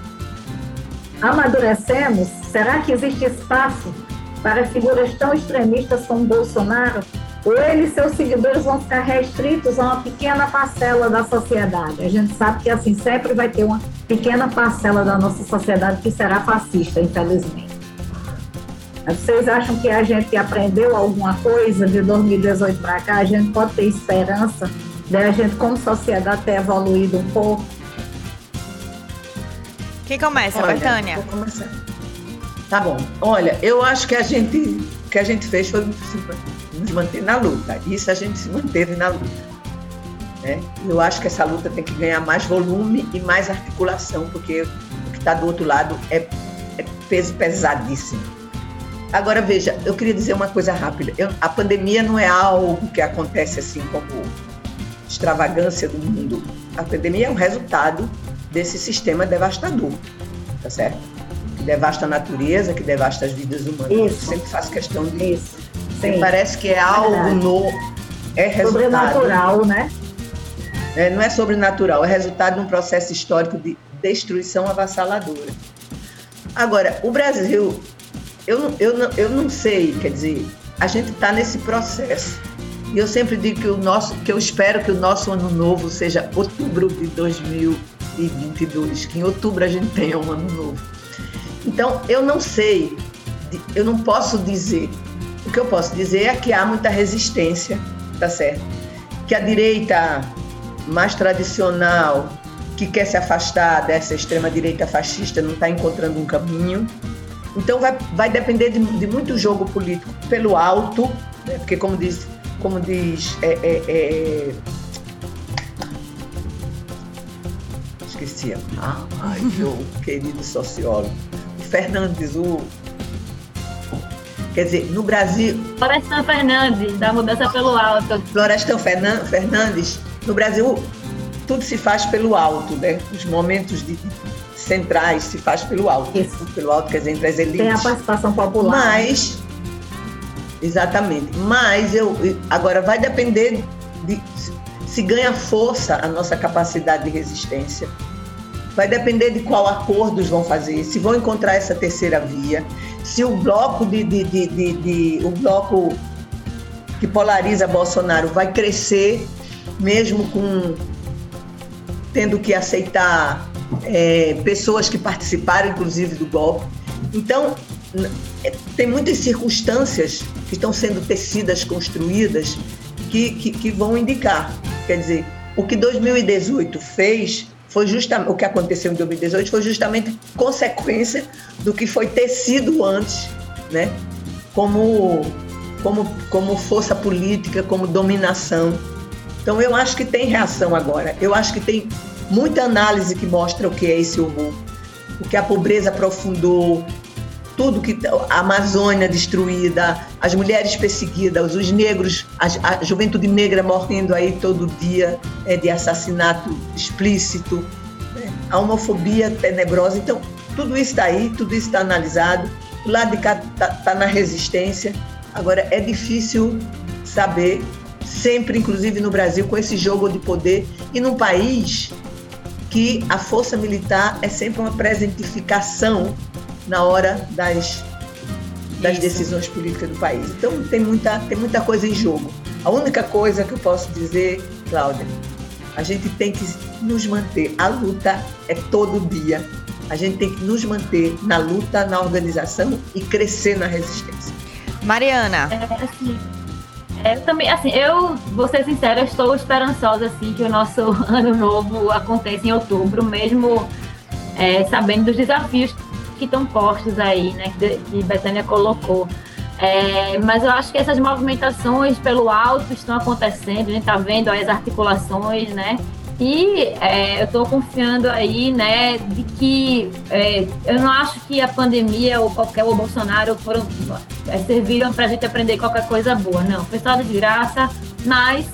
Amadurecemos? Será que existe espaço para figuras tão extremistas como Bolsonaro? Ou ele e seus seguidores vão ficar restritos a uma pequena parcela da sociedade? A gente sabe que assim sempre vai ter uma pequena parcela da nossa sociedade que será fascista, infelizmente. Vocês acham que a gente aprendeu alguma coisa de 2018 para cá? A gente pode ter esperança de a gente, como sociedade, ter evoluído um pouco? Quem começa, Olha, Betânia? Vou começar. Tá bom. Olha, eu acho que a gente o que a gente fez foi nos manter na luta. Isso a gente se manteve na luta. Né? Eu acho que essa luta tem que ganhar mais volume e mais articulação, porque o que está do outro lado é, é peso pesadíssimo. Agora veja, eu queria dizer uma coisa rápida. Eu- a pandemia não é algo que acontece assim como extravagância do mundo. A pandemia é um resultado desse sistema devastador, tá certo? Que devasta a natureza, que devasta as vidas humanas. Eu Isso. sempre faço questão disso. Isso. Me parece que é algo Verdade. no é resultado. Sobrenatural, né? É, não é sobrenatural, é resultado de um processo histórico de destruição avassaladora. Agora, o Brasil, eu não, eu eu não sei, quer dizer, a gente está nesse processo. E eu sempre digo que o nosso, que eu espero que o nosso ano novo seja outubro de 2022, que em outubro a gente tenha um ano novo. Então, eu não sei, eu não posso dizer. O que eu posso dizer é que há muita resistência, tá certo? Que a direita mais tradicional, que quer se afastar dessa extrema-direita fascista, não está encontrando um caminho. Então vai, vai depender de, de muito jogo político pelo alto, né? porque como diz, como diz é, é, é... esqueci, ah, ai, meu querido sociólogo, o Fernandes, o quer dizer, no Brasil, Florestan Fernandes, da mudança pelo alto. Florestan Fernan- Fernandes, no Brasil, tudo se faz pelo alto, né? Os momentos de- centrais se faz pelo alto. Isso. Pelo alto, quer dizer, entre as elites. Tem a participação popular. Mas, exatamente. Mas eu agora vai depender de se ganha força a nossa capacidade de resistência. Vai depender de qual acordos vão fazer, se vão encontrar essa terceira via, se o bloco de, de, de, de- de- o bloco que polariza Bolsonaro vai crescer, mesmo com tendo que aceitar é, pessoas que participaram, inclusive, do golpe. Então, é, tem muitas circunstâncias que estão sendo tecidas, construídas, que, que, que vão indicar. Quer dizer, o que 2018 fez foi justamente o que aconteceu em 2018 foi justamente consequência do que foi tecido antes, né? Como como como força política, como dominação. Então eu acho que tem reação agora. Eu acho que tem muita análise que mostra o que é esse horror, o que a pobreza aprofundou, tudo que a Amazônia destruída, as mulheres perseguidas, os negros, a, a juventude negra morrendo aí todo dia é, de assassinato explícito, né? a homofobia tenebrosa. Então, tudo isso está aí, tudo isso está analisado. O lado de cá está na resistência. Agora, é difícil saber, sempre, inclusive no Brasil, com esse jogo de poder e num país que a força militar é sempre uma presentificação na hora das, das Isso. decisões políticas do país. Então tem muita, tem muita coisa em jogo. A única coisa que eu posso dizer, Cláudia, a gente tem que nos manter. A luta é todo dia. A gente tem que nos manter na luta, na organização e crescer na resistência. Mariana, É, assim, eu também, assim, eu vou ser sincera, estou esperançosa assim que o nosso ano novo aconteça em outubro, mesmo é, sabendo dos desafios que estão postos aí, né, que, que Betânia colocou. É, mas eu acho que essas movimentações pelo alto estão acontecendo, a gente está vendo aí as articulações, né? E é, eu estou confiando aí, né, de que é, eu não acho que a pandemia ou qualquer o Bolsonaro foram é, serviram para a gente aprender qualquer coisa boa, não. Foi só desgraça, mas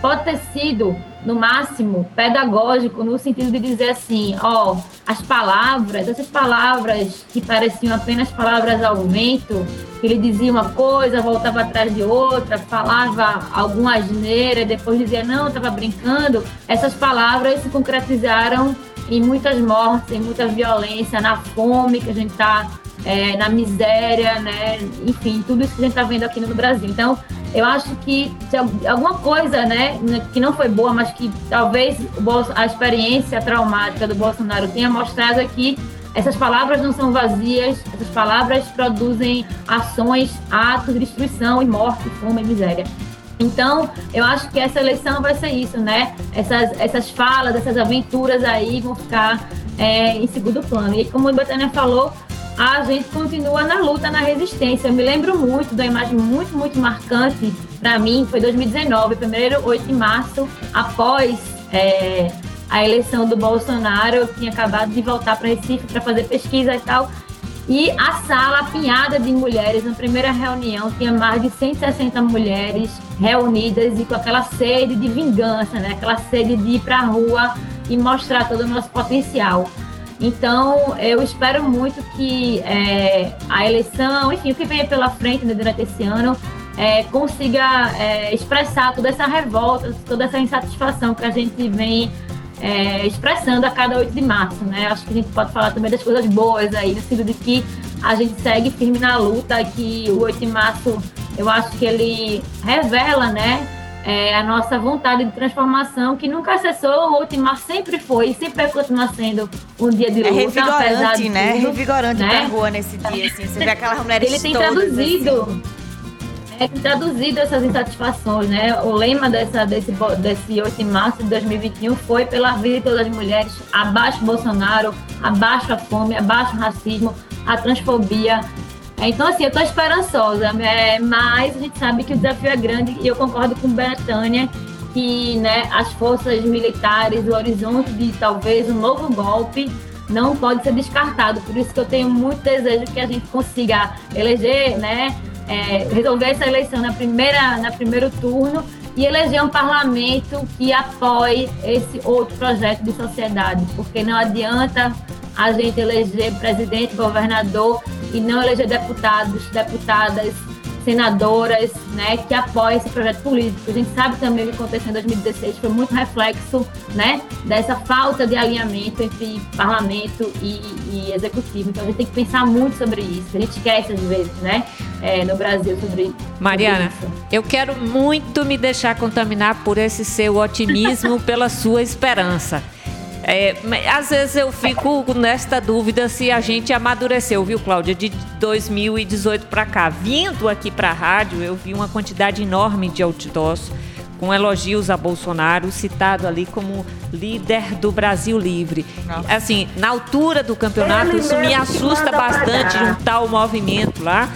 pode ter sido no máximo, pedagógico, no sentido de dizer assim, ó, as palavras, essas palavras que pareciam apenas palavras ao vento, ele dizia uma coisa, voltava atrás de outra, falava alguma asneira, depois dizia, não, estava brincando, essas palavras se concretizaram em muitas mortes, em muita violência, na fome que a gente está, é, na miséria, né? Enfim, tudo isso que a gente está vendo aqui no Brasil. Então, eu acho que alguma coisa, né, que não foi boa, mas que talvez a experiência traumática do Bolsonaro tenha mostrado é que essas palavras não são vazias, essas palavras produzem ações, atos de destruição e morte, fome e miséria. Então, eu acho que essa eleição vai ser isso, né? Essas, essas falas, essas aventuras aí vão ficar é, em segundo plano. E como a Betânia falou, a gente continua na luta, na resistência. Eu me lembro muito da imagem muito, muito marcante para mim, foi 2019, primeiro 8 de março, após é, a eleição do Bolsonaro, eu tinha acabado de voltar para Recife para fazer pesquisa e tal. E a sala apinhada de mulheres, na primeira reunião, tinha mais de 160 mulheres reunidas e com aquela sede de vingança, né? aquela sede de ir para a rua e mostrar todo o nosso potencial. Então, eu espero muito que é, a eleição, enfim, o que venha pela frente né, durante esse ano, é, consiga é, expressar toda essa revolta, toda essa insatisfação que a gente vem é, expressando a cada 8 de março, né? Acho que a gente pode falar também das coisas boas aí, no sentido de que a gente segue firme na luta, que o 8 de março, eu acho que ele revela, né? É, a nossa vontade de transformação, que nunca cessou, o 8 de março sempre foi, sempre vai continuar sendo um dia de É luta, apesar revigorante, de né? tudo, Revigorante né? pra rua nesse dia, assim. Você vê aquelas mulheres Ele tem traduzido, assim. é, traduzido essas insatisfações, né? O lema dessa, desse, desse 8 de março de 2021 foi pela vida de todas as mulheres, abaixo Bolsonaro, abaixo a fome, abaixo o racismo, a transfobia. É, Então, assim, eu tô esperançosa, é, mas a gente sabe que o desafio é grande e eu concordo com Betânia que né, as forças militares, o horizonte de talvez um novo golpe não pode ser descartado. Por isso que eu tenho muito desejo que a gente consiga eleger, né, é, resolver essa eleição na primeira, na primeiro turno e eleger um parlamento que apoie esse outro projeto de sociedade, porque não adianta a gente eleger presidente, governador e não eleger deputados, deputadas, senadoras, né, que apoiem esse projeto político. A gente sabe também o que aconteceu em 2016 foi muito reflexo, né, dessa falta de alinhamento entre parlamento e, e executivo. Então a gente tem que pensar muito sobre isso. A gente esquece às vezes, né, é, no Brasil sobre Mariana, sobre isso. eu quero muito me deixar contaminar por esse seu otimismo, pela sua esperança. É, mas às vezes eu fico nesta dúvida se a gente amadureceu, viu, Cláudia? De 2018 para cá, vindo aqui para a rádio, eu vi uma quantidade enorme de outdoors com elogios a Bolsonaro, citado ali como líder do Brasil Livre. Assim, na altura do campeonato, Ele isso me assusta bastante um tal movimento lá.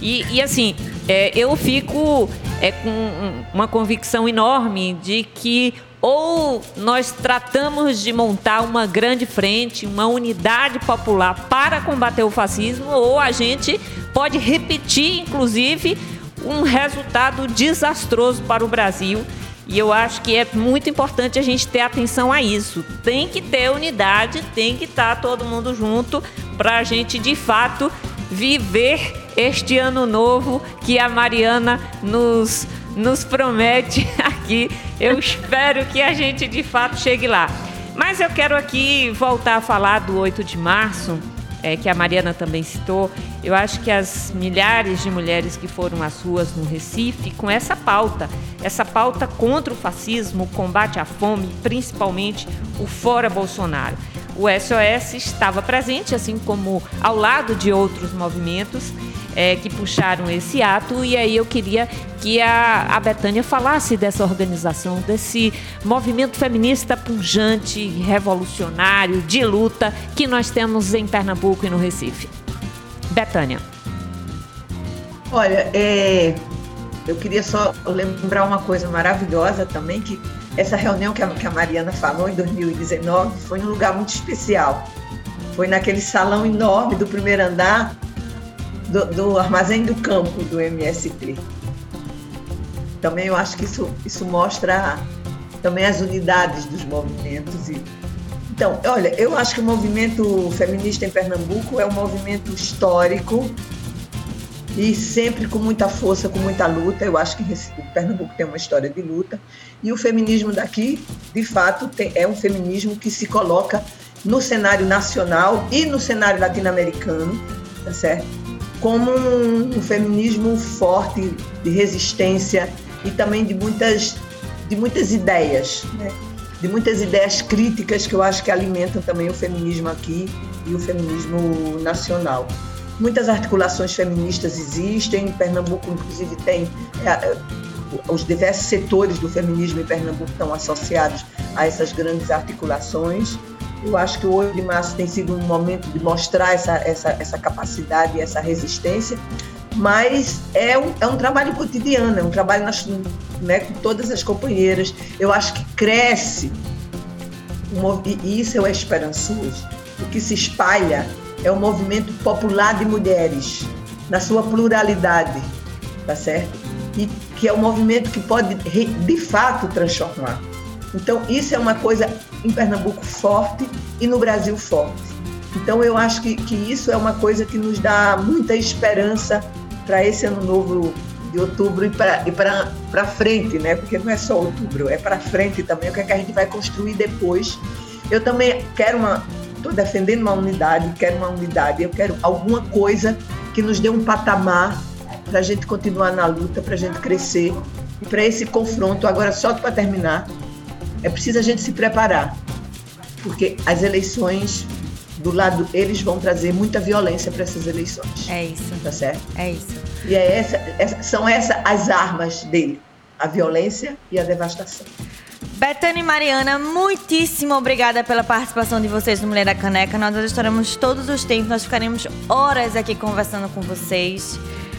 E, e, assim, é, eu fico é, com um- uma convicção enorme de que ou nós tratamos de montar uma grande frente, uma unidade popular para combater o fascismo, ou a gente pode repetir, inclusive, um resultado desastroso para o Brasil. E eu acho que é muito importante a gente ter atenção a isso. Tem que ter unidade, tem que estar todo mundo junto para a gente, de fato, viver este ano novo que a Mariana nos, nos promete aqui. Eu espero que a gente, de fato, chegue lá. Mas eu quero aqui voltar a falar do 8 de março, é, que a Mariana também citou. Eu acho que as milhares de mulheres que foram às ruas no Recife com essa pauta, essa pauta contra o fascismo, o combate à fome, principalmente o fora Bolsonaro. O SOS estava presente, assim como ao lado de outros movimentos é, que puxaram esse ato. E aí eu queria que a, a Betânia falasse dessa organização, desse movimento feminista pujante, revolucionário, de luta que nós temos em Pernambuco e no Recife. Betânia. Olha, é, eu queria só lembrar uma coisa maravilhosa também, que essa reunião que a, que a Mariana falou em 2019 foi num lugar muito especial. Foi naquele salão enorme do primeiro andar do, do Armazém do Campo do MST. Também eu acho que isso, isso mostra também as unidades dos movimentos. E... Então, olha, eu acho que o movimento feminista em Pernambuco é um movimento histórico e sempre com muita força, com muita luta. Eu acho que Pernambuco tem uma história de luta. E o feminismo daqui, de fato, tem, é um feminismo que se coloca no cenário nacional e no cenário latino-americano, tá certo? Como um, um feminismo forte de resistência e também de muitas de muitas ideias, né? de muitas ideias críticas que eu acho que alimentam também o feminismo aqui e o feminismo nacional. Muitas articulações feministas existem, em Pernambuco, inclusive, tem é, é, os diversos setores do feminismo em Pernambuco estão associados a essas grandes articulações. Eu acho que o 8 de março tem sido um momento de mostrar essa, essa, essa capacidade essa resistência, mas é um, é um trabalho cotidiano, é um trabalho nas, né, com todas as companheiras. Eu acho que cresce, e isso é esperançoso. O que se espalha é o movimento popular de mulheres, na sua pluralidade, tá certo? E que é um movimento que pode, de fato, transformar. Então, isso é uma coisa em Pernambuco forte e no Brasil forte. Então, eu acho que, que isso é uma coisa que nos dá muita esperança para esse ano novo de outubro e para frente, né? Porque não é só outubro, é para frente também, o que, é que a gente vai construir depois. Eu também quero uma. Estou defendendo uma unidade, quero uma unidade, eu quero alguma coisa que nos dê um patamar para a gente continuar na luta, para a gente crescer. E para esse confronto, agora só para terminar, é preciso a gente se preparar, porque as eleições do lado eles vão trazer muita violência para essas eleições. É isso. Tá certo? É isso. E é essa, essa, são essas as armas dele: a violência e a devastação. Betânia e Mariana, muitíssimo obrigada pela participação de vocês no Mulher da Caneca. Nós estaremos todos os tempos, nós ficaremos horas aqui conversando com vocês.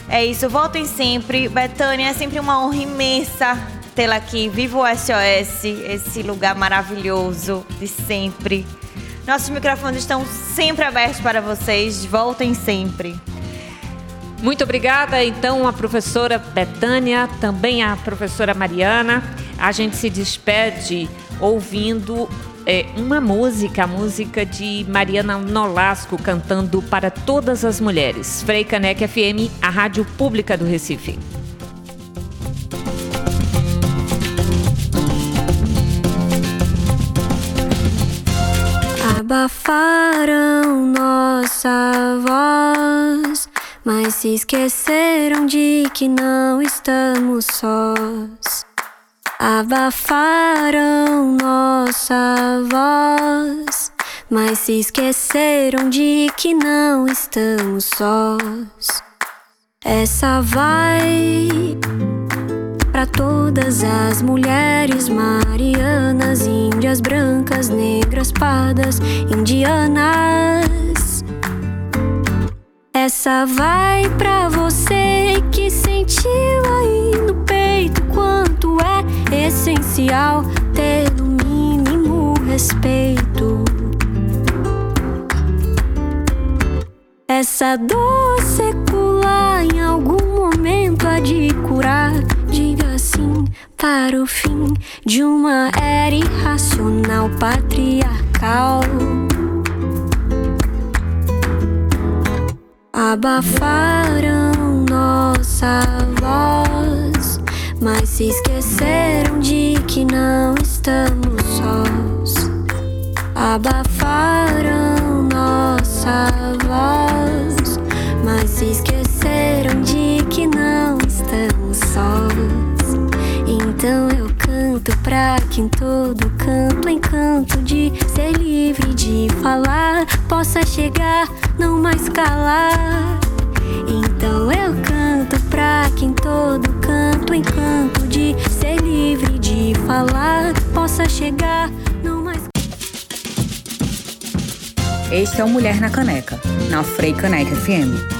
É isso, voltem sempre. Betânia, é sempre uma honra imensa tê-la aqui. Viva o SOS, esse lugar maravilhoso de sempre. Nossos microfones estão sempre abertos para vocês. Voltem sempre. Muito obrigada, então, a professora Betânia, também a professora Mariana. A gente se despede ouvindo é, uma música, a música de Mariana Nolasco cantando para todas as mulheres. Frei Caneca FM, a rádio pública do Recife. Abafaram nossa voz, mas se esqueceram de que não estamos sós. Abafaram nossa voz, mas se esqueceram de que não estamos sós. Essa vai para todas as mulheres marianas, índias brancas, negras, pardas, indianas. Essa vai pra você que sentiu aí no peito quanto é essencial ter o mínimo respeito. Essa dor secular em algum momento há de curar. Para o fim de uma era irracional patriarcal. Abafaram nossa voz, mas se esqueceram de que não estamos sós. Abafaram nossa voz, mas se esqueceram de que não estamos sós. Então eu canto pra que em todo canto, encanto de ser livre de falar, possa chegar, não mais calar. Então eu canto pra que em todo canto, encanto de ser livre de falar, possa chegar, não mais Este é o Mulher na Caneca, na Frei Caneca FM.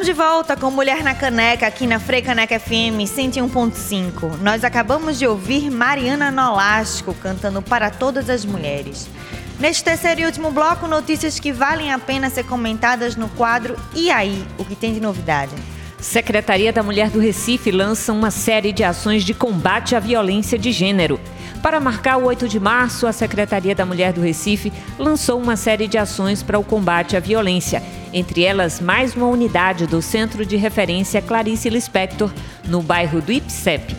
Estamos de volta com Mulher na Caneca aqui na Frei Caneca FM 101.5. Nós acabamos de ouvir Mariana Nolasco cantando para todas as mulheres. Neste terceiro e último bloco, notícias que valem a pena ser comentadas no quadro E aí? O que tem de novidade? Secretaria da Mulher do Recife lança uma série de ações de combate à violência de gênero. Para marcar o 8 de março, a Secretaria da Mulher do Recife lançou uma série de ações para o combate à violência, entre elas mais uma unidade do Centro de Referência Clarice Lispector, no bairro do IPSEP.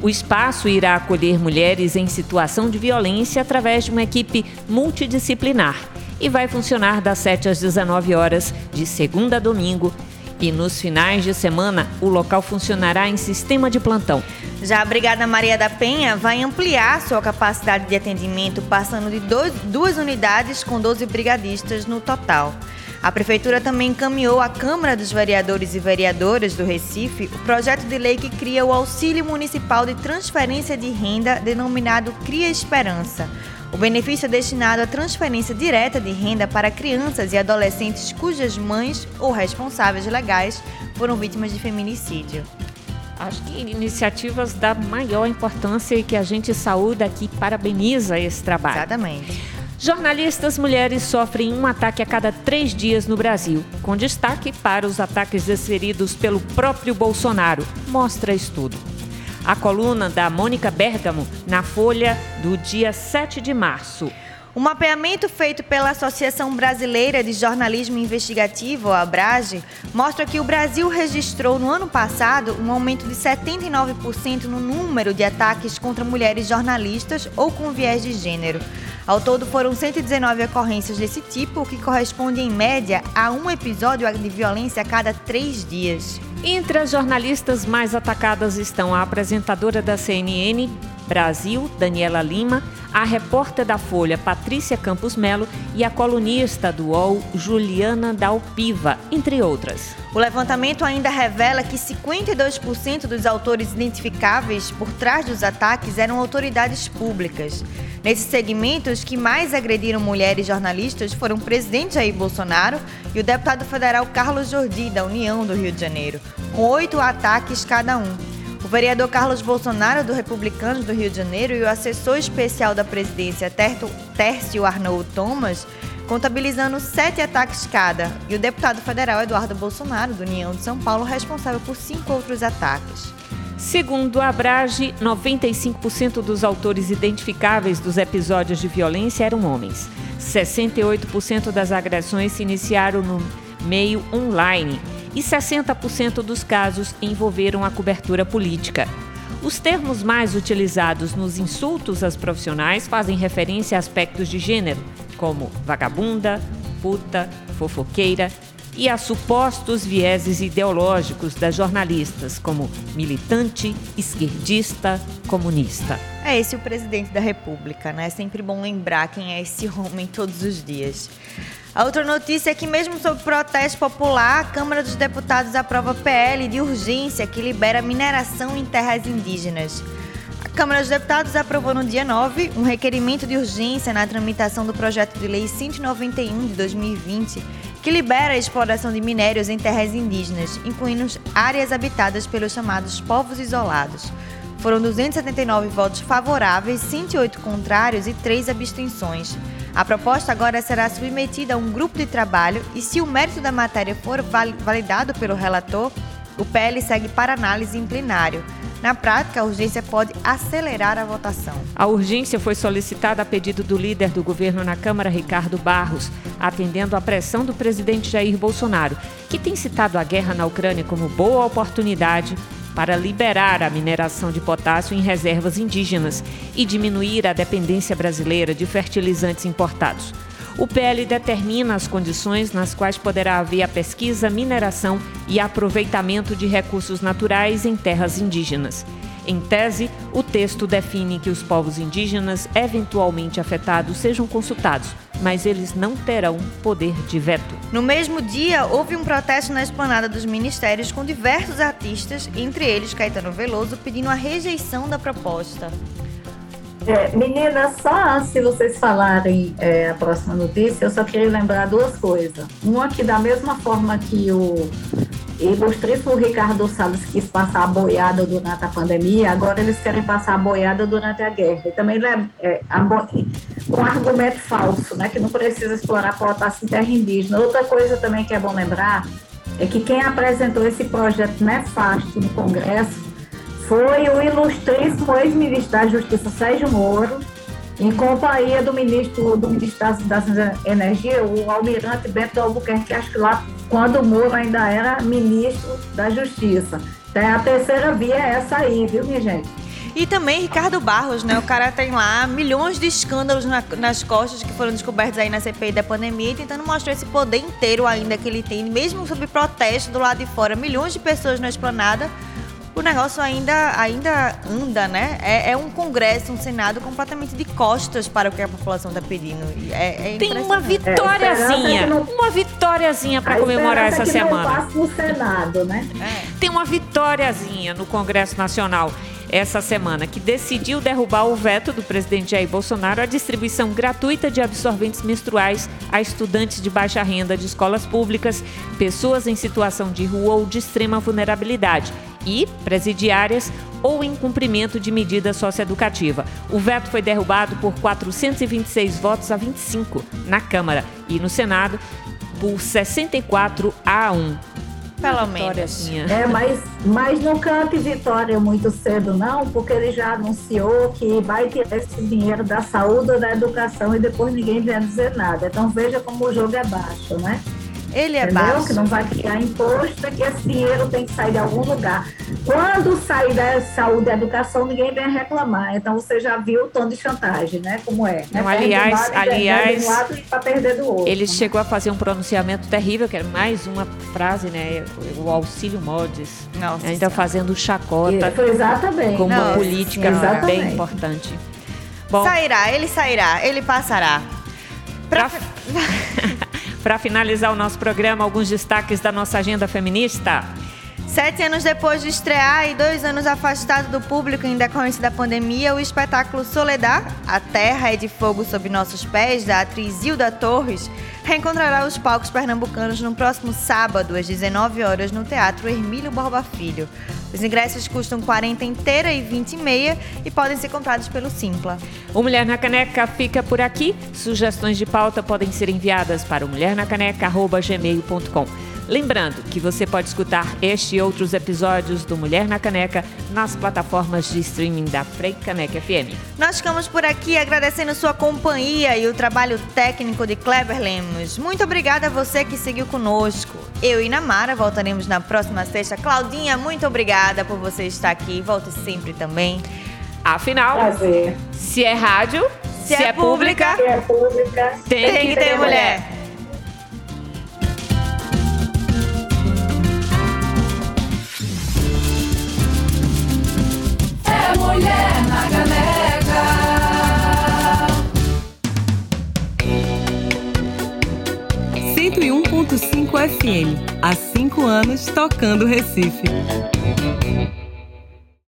O espaço irá acolher mulheres em situação de violência através de uma equipe multidisciplinar e vai funcionar das 7 às 19 horas, de segunda a domingo, e nos finais de semana, o local funcionará em sistema de plantão. Já a Brigada Maria da Penha vai ampliar sua capacidade de atendimento, passando de dois, duas unidades com 12 brigadistas no total. A Prefeitura também encaminhou à Câmara dos Vereadores e Vereadoras do Recife o projeto de lei que cria o Auxílio Municipal de Transferência de Renda, denominado Cria Esperança. O benefício é destinado à transferência direta de renda para crianças e adolescentes cujas mães ou responsáveis legais foram vítimas de feminicídio. Acho que iniciativas da maior importância e que a gente saúda aqui parabeniza esse trabalho. Exatamente. Jornalistas mulheres sofrem um ataque a cada três dias no Brasil, com destaque para os ataques desferidos pelo próprio Bolsonaro, mostra estudo a coluna da Mônica Bergamo na Folha do dia 7 de março. O mapeamento feito pela Associação Brasileira de Jornalismo Investigativo, a ABRAGE, mostra que o Brasil registrou no ano passado um aumento de 79% no número de ataques contra mulheres jornalistas ou com viés de gênero. Ao todo, foram 119 ocorrências desse tipo, o que corresponde, em média, a um episódio de violência a cada três dias. Entre as jornalistas mais atacadas estão a apresentadora da CNN Brasil, Daniela Lima, a repórter da Folha, Patrícia Campos Melo, e a colunista do UOL, Juliana Dalpiva, entre outras. O levantamento ainda revela que 52% dos autores identificáveis por trás dos ataques eram autoridades públicas. Nesses segmentos, os que mais agrediram mulheres jornalistas foram o presidente Jair Bolsonaro e o deputado federal Carlos Jordi, da União do Rio de Janeiro, com oito ataques cada um. O vereador Carlos Bolsonaro, do Republicanos do Rio de Janeiro, e o assessor especial da presidência, Tércio Arnold Thomas, contabilizando sete ataques cada, e o deputado federal Eduardo Bolsonaro, do União de São Paulo, responsável por cinco outros ataques. Segundo a Abrage, 95% dos autores identificáveis dos episódios de violência eram homens. 68% das agressões se iniciaram no meio online e 60% dos casos envolveram a cobertura política. Os termos mais utilizados nos insultos às profissionais fazem referência a aspectos de gênero, como vagabunda, puta, fofoqueira, e a supostos vieses ideológicos das jornalistas, como militante, esquerdista, comunista. É esse o presidente da República, né? É sempre bom lembrar quem é esse homem todos os dias. A outra notícia é que, mesmo sob protesto popular, a Câmara dos Deputados aprova PL de urgência que libera mineração em terras indígenas. A Câmara dos Deputados aprovou no dia 9 um requerimento de urgência na tramitação do projeto de lei 191 de 2020, que libera a exploração de minérios em terras indígenas, incluindo áreas habitadas pelos chamados povos isolados. Foram 279 votos favoráveis, 108 contrários e 3 abstenções. A proposta agora será submetida a um grupo de trabalho e, se o mérito da matéria for validado pelo relator, o PL segue para análise em plenário. Na prática, a urgência pode acelerar a votação. A urgência foi solicitada a pedido do líder do governo na Câmara, Ricardo Barros, atendendo à pressão do presidente Jair Bolsonaro, que tem citado a guerra na Ucrânia como boa oportunidade para liberar a mineração de potássio em reservas indígenas e diminuir a dependência brasileira de fertilizantes importados. O PL determina as condições nas quais poderá haver a pesquisa, mineração e aproveitamento de recursos naturais em terras indígenas. Em tese, o texto define que os povos indígenas eventualmente afetados sejam consultados, mas eles não terão poder de veto. No mesmo dia, houve um protesto na esplanada dos ministérios com diversos artistas, entre eles Caetano Veloso, pedindo a rejeição da proposta. É, meninas, só antes de vocês falarem é, a próxima notícia, eu só queria lembrar duas coisas. Uma que da mesma forma que o ilustríssimo Ricardo Salles quis passar a boiada durante a pandemia, agora eles querem passar a boiada durante a guerra. E também é, um argumento falso, né? Que não precisa explorar potássio em terra indígena. Outra coisa também que é bom lembrar é que quem apresentou esse projeto nefasto no Congresso foi o ilustríssimo ex-ministro da Justiça Sérgio Moro, em companhia do ministro do ministro das, das Energia, o almirante Bento Albuquerque, acho que lá quando o Moro ainda era ministro da Justiça. Então, a terceira via é essa aí, viu, minha gente? E também Ricardo Barros, né? O cara tem lá milhões de escândalos na- nas costas que foram descobertos aí na CPI da pandemia tentando mostrar esse poder inteiro ainda que ele tem, mesmo sob protesto do lado de fora, milhões de pessoas na esplanada. O negócio ainda, ainda anda, né? É, é um Congresso, um Senado completamente de costas para o que a população está pedindo. É, é Tem uma vitóriazinha, É, é não- uma vitóriazinha para comemorar essa é que não semana. passe no Senado, né? Tem uma vitóriazinha no Congresso Nacional essa semana que decidiu derrubar o veto do presidente Jair Bolsonaro à distribuição gratuita de absorventes menstruais a estudantes de baixa renda de escolas públicas, pessoas em situação de rua ou de extrema vulnerabilidade e presidiárias ou em cumprimento de medida socioeducativa. O veto foi derrubado por 426 votos a 25 na Câmara e no Senado por 64 a 1. Pelo menos. É, mas, mas não cante vitória muito cedo, não, porque ele já anunciou que vai tirar esse dinheiro da saúde ou da educação e depois ninguém vem dizer nada. Então veja como o jogo é baixo, né? Ele é Entendeu? baixo. Que não vai criar imposto, que esse dinheiro tem que sair de algum lugar. Quando sair da saúde e educação, ninguém vem reclamar. Então você já viu o tom de chantagem, né? Como é. Não, né? Aliás- um lado aliás, um e do outro. Ele chegou a fazer um pronunciamento terrível, que era mais uma frase, né? O auxílio mods. Nossa Ainda fazendo chacota Foi exatamente. como uma política exatamente. bem importante. Bom, Sairá, ele sairá, ele passará. para Para finalizar o nosso programa, alguns destaques da nossa agenda feminista. Sete anos depois de estrear e dois anos afastado do público em decorrência da pandemia, o espetáculo Soledad, A Terra é de Fogo Sob Nossos Pés, da atriz Hilda Torres, reencontrará os palcos pernambucanos no próximo sábado, às 19 horas, no Teatro Hermílio Borba Filho. Os ingressos custam 40 inteira e 20 e meia e podem ser comprados pelo Simpla. O Mulher na Caneca fica por aqui. Sugestões de pauta podem ser enviadas para o mulhernacaneca.gmail.com. Lembrando que você pode escutar este e outros episódios do Mulher na Caneca nas plataformas de streaming da Frei Caneca FM. Nós ficamos por aqui agradecendo sua companhia e o trabalho técnico de Kleber Lemos. Muito obrigada a você que seguiu conosco. Eu e Namara voltaremos na próxima sexta. Claudinha, muito obrigada por você estar aqui. Volte sempre também. Afinal, Prazer. se é rádio, Se é pública, Que é pública. tem, Tem que ter mulher. Mulher na caneca. Cento e um ponto cinco FM. Há cinco anos tocando Recife.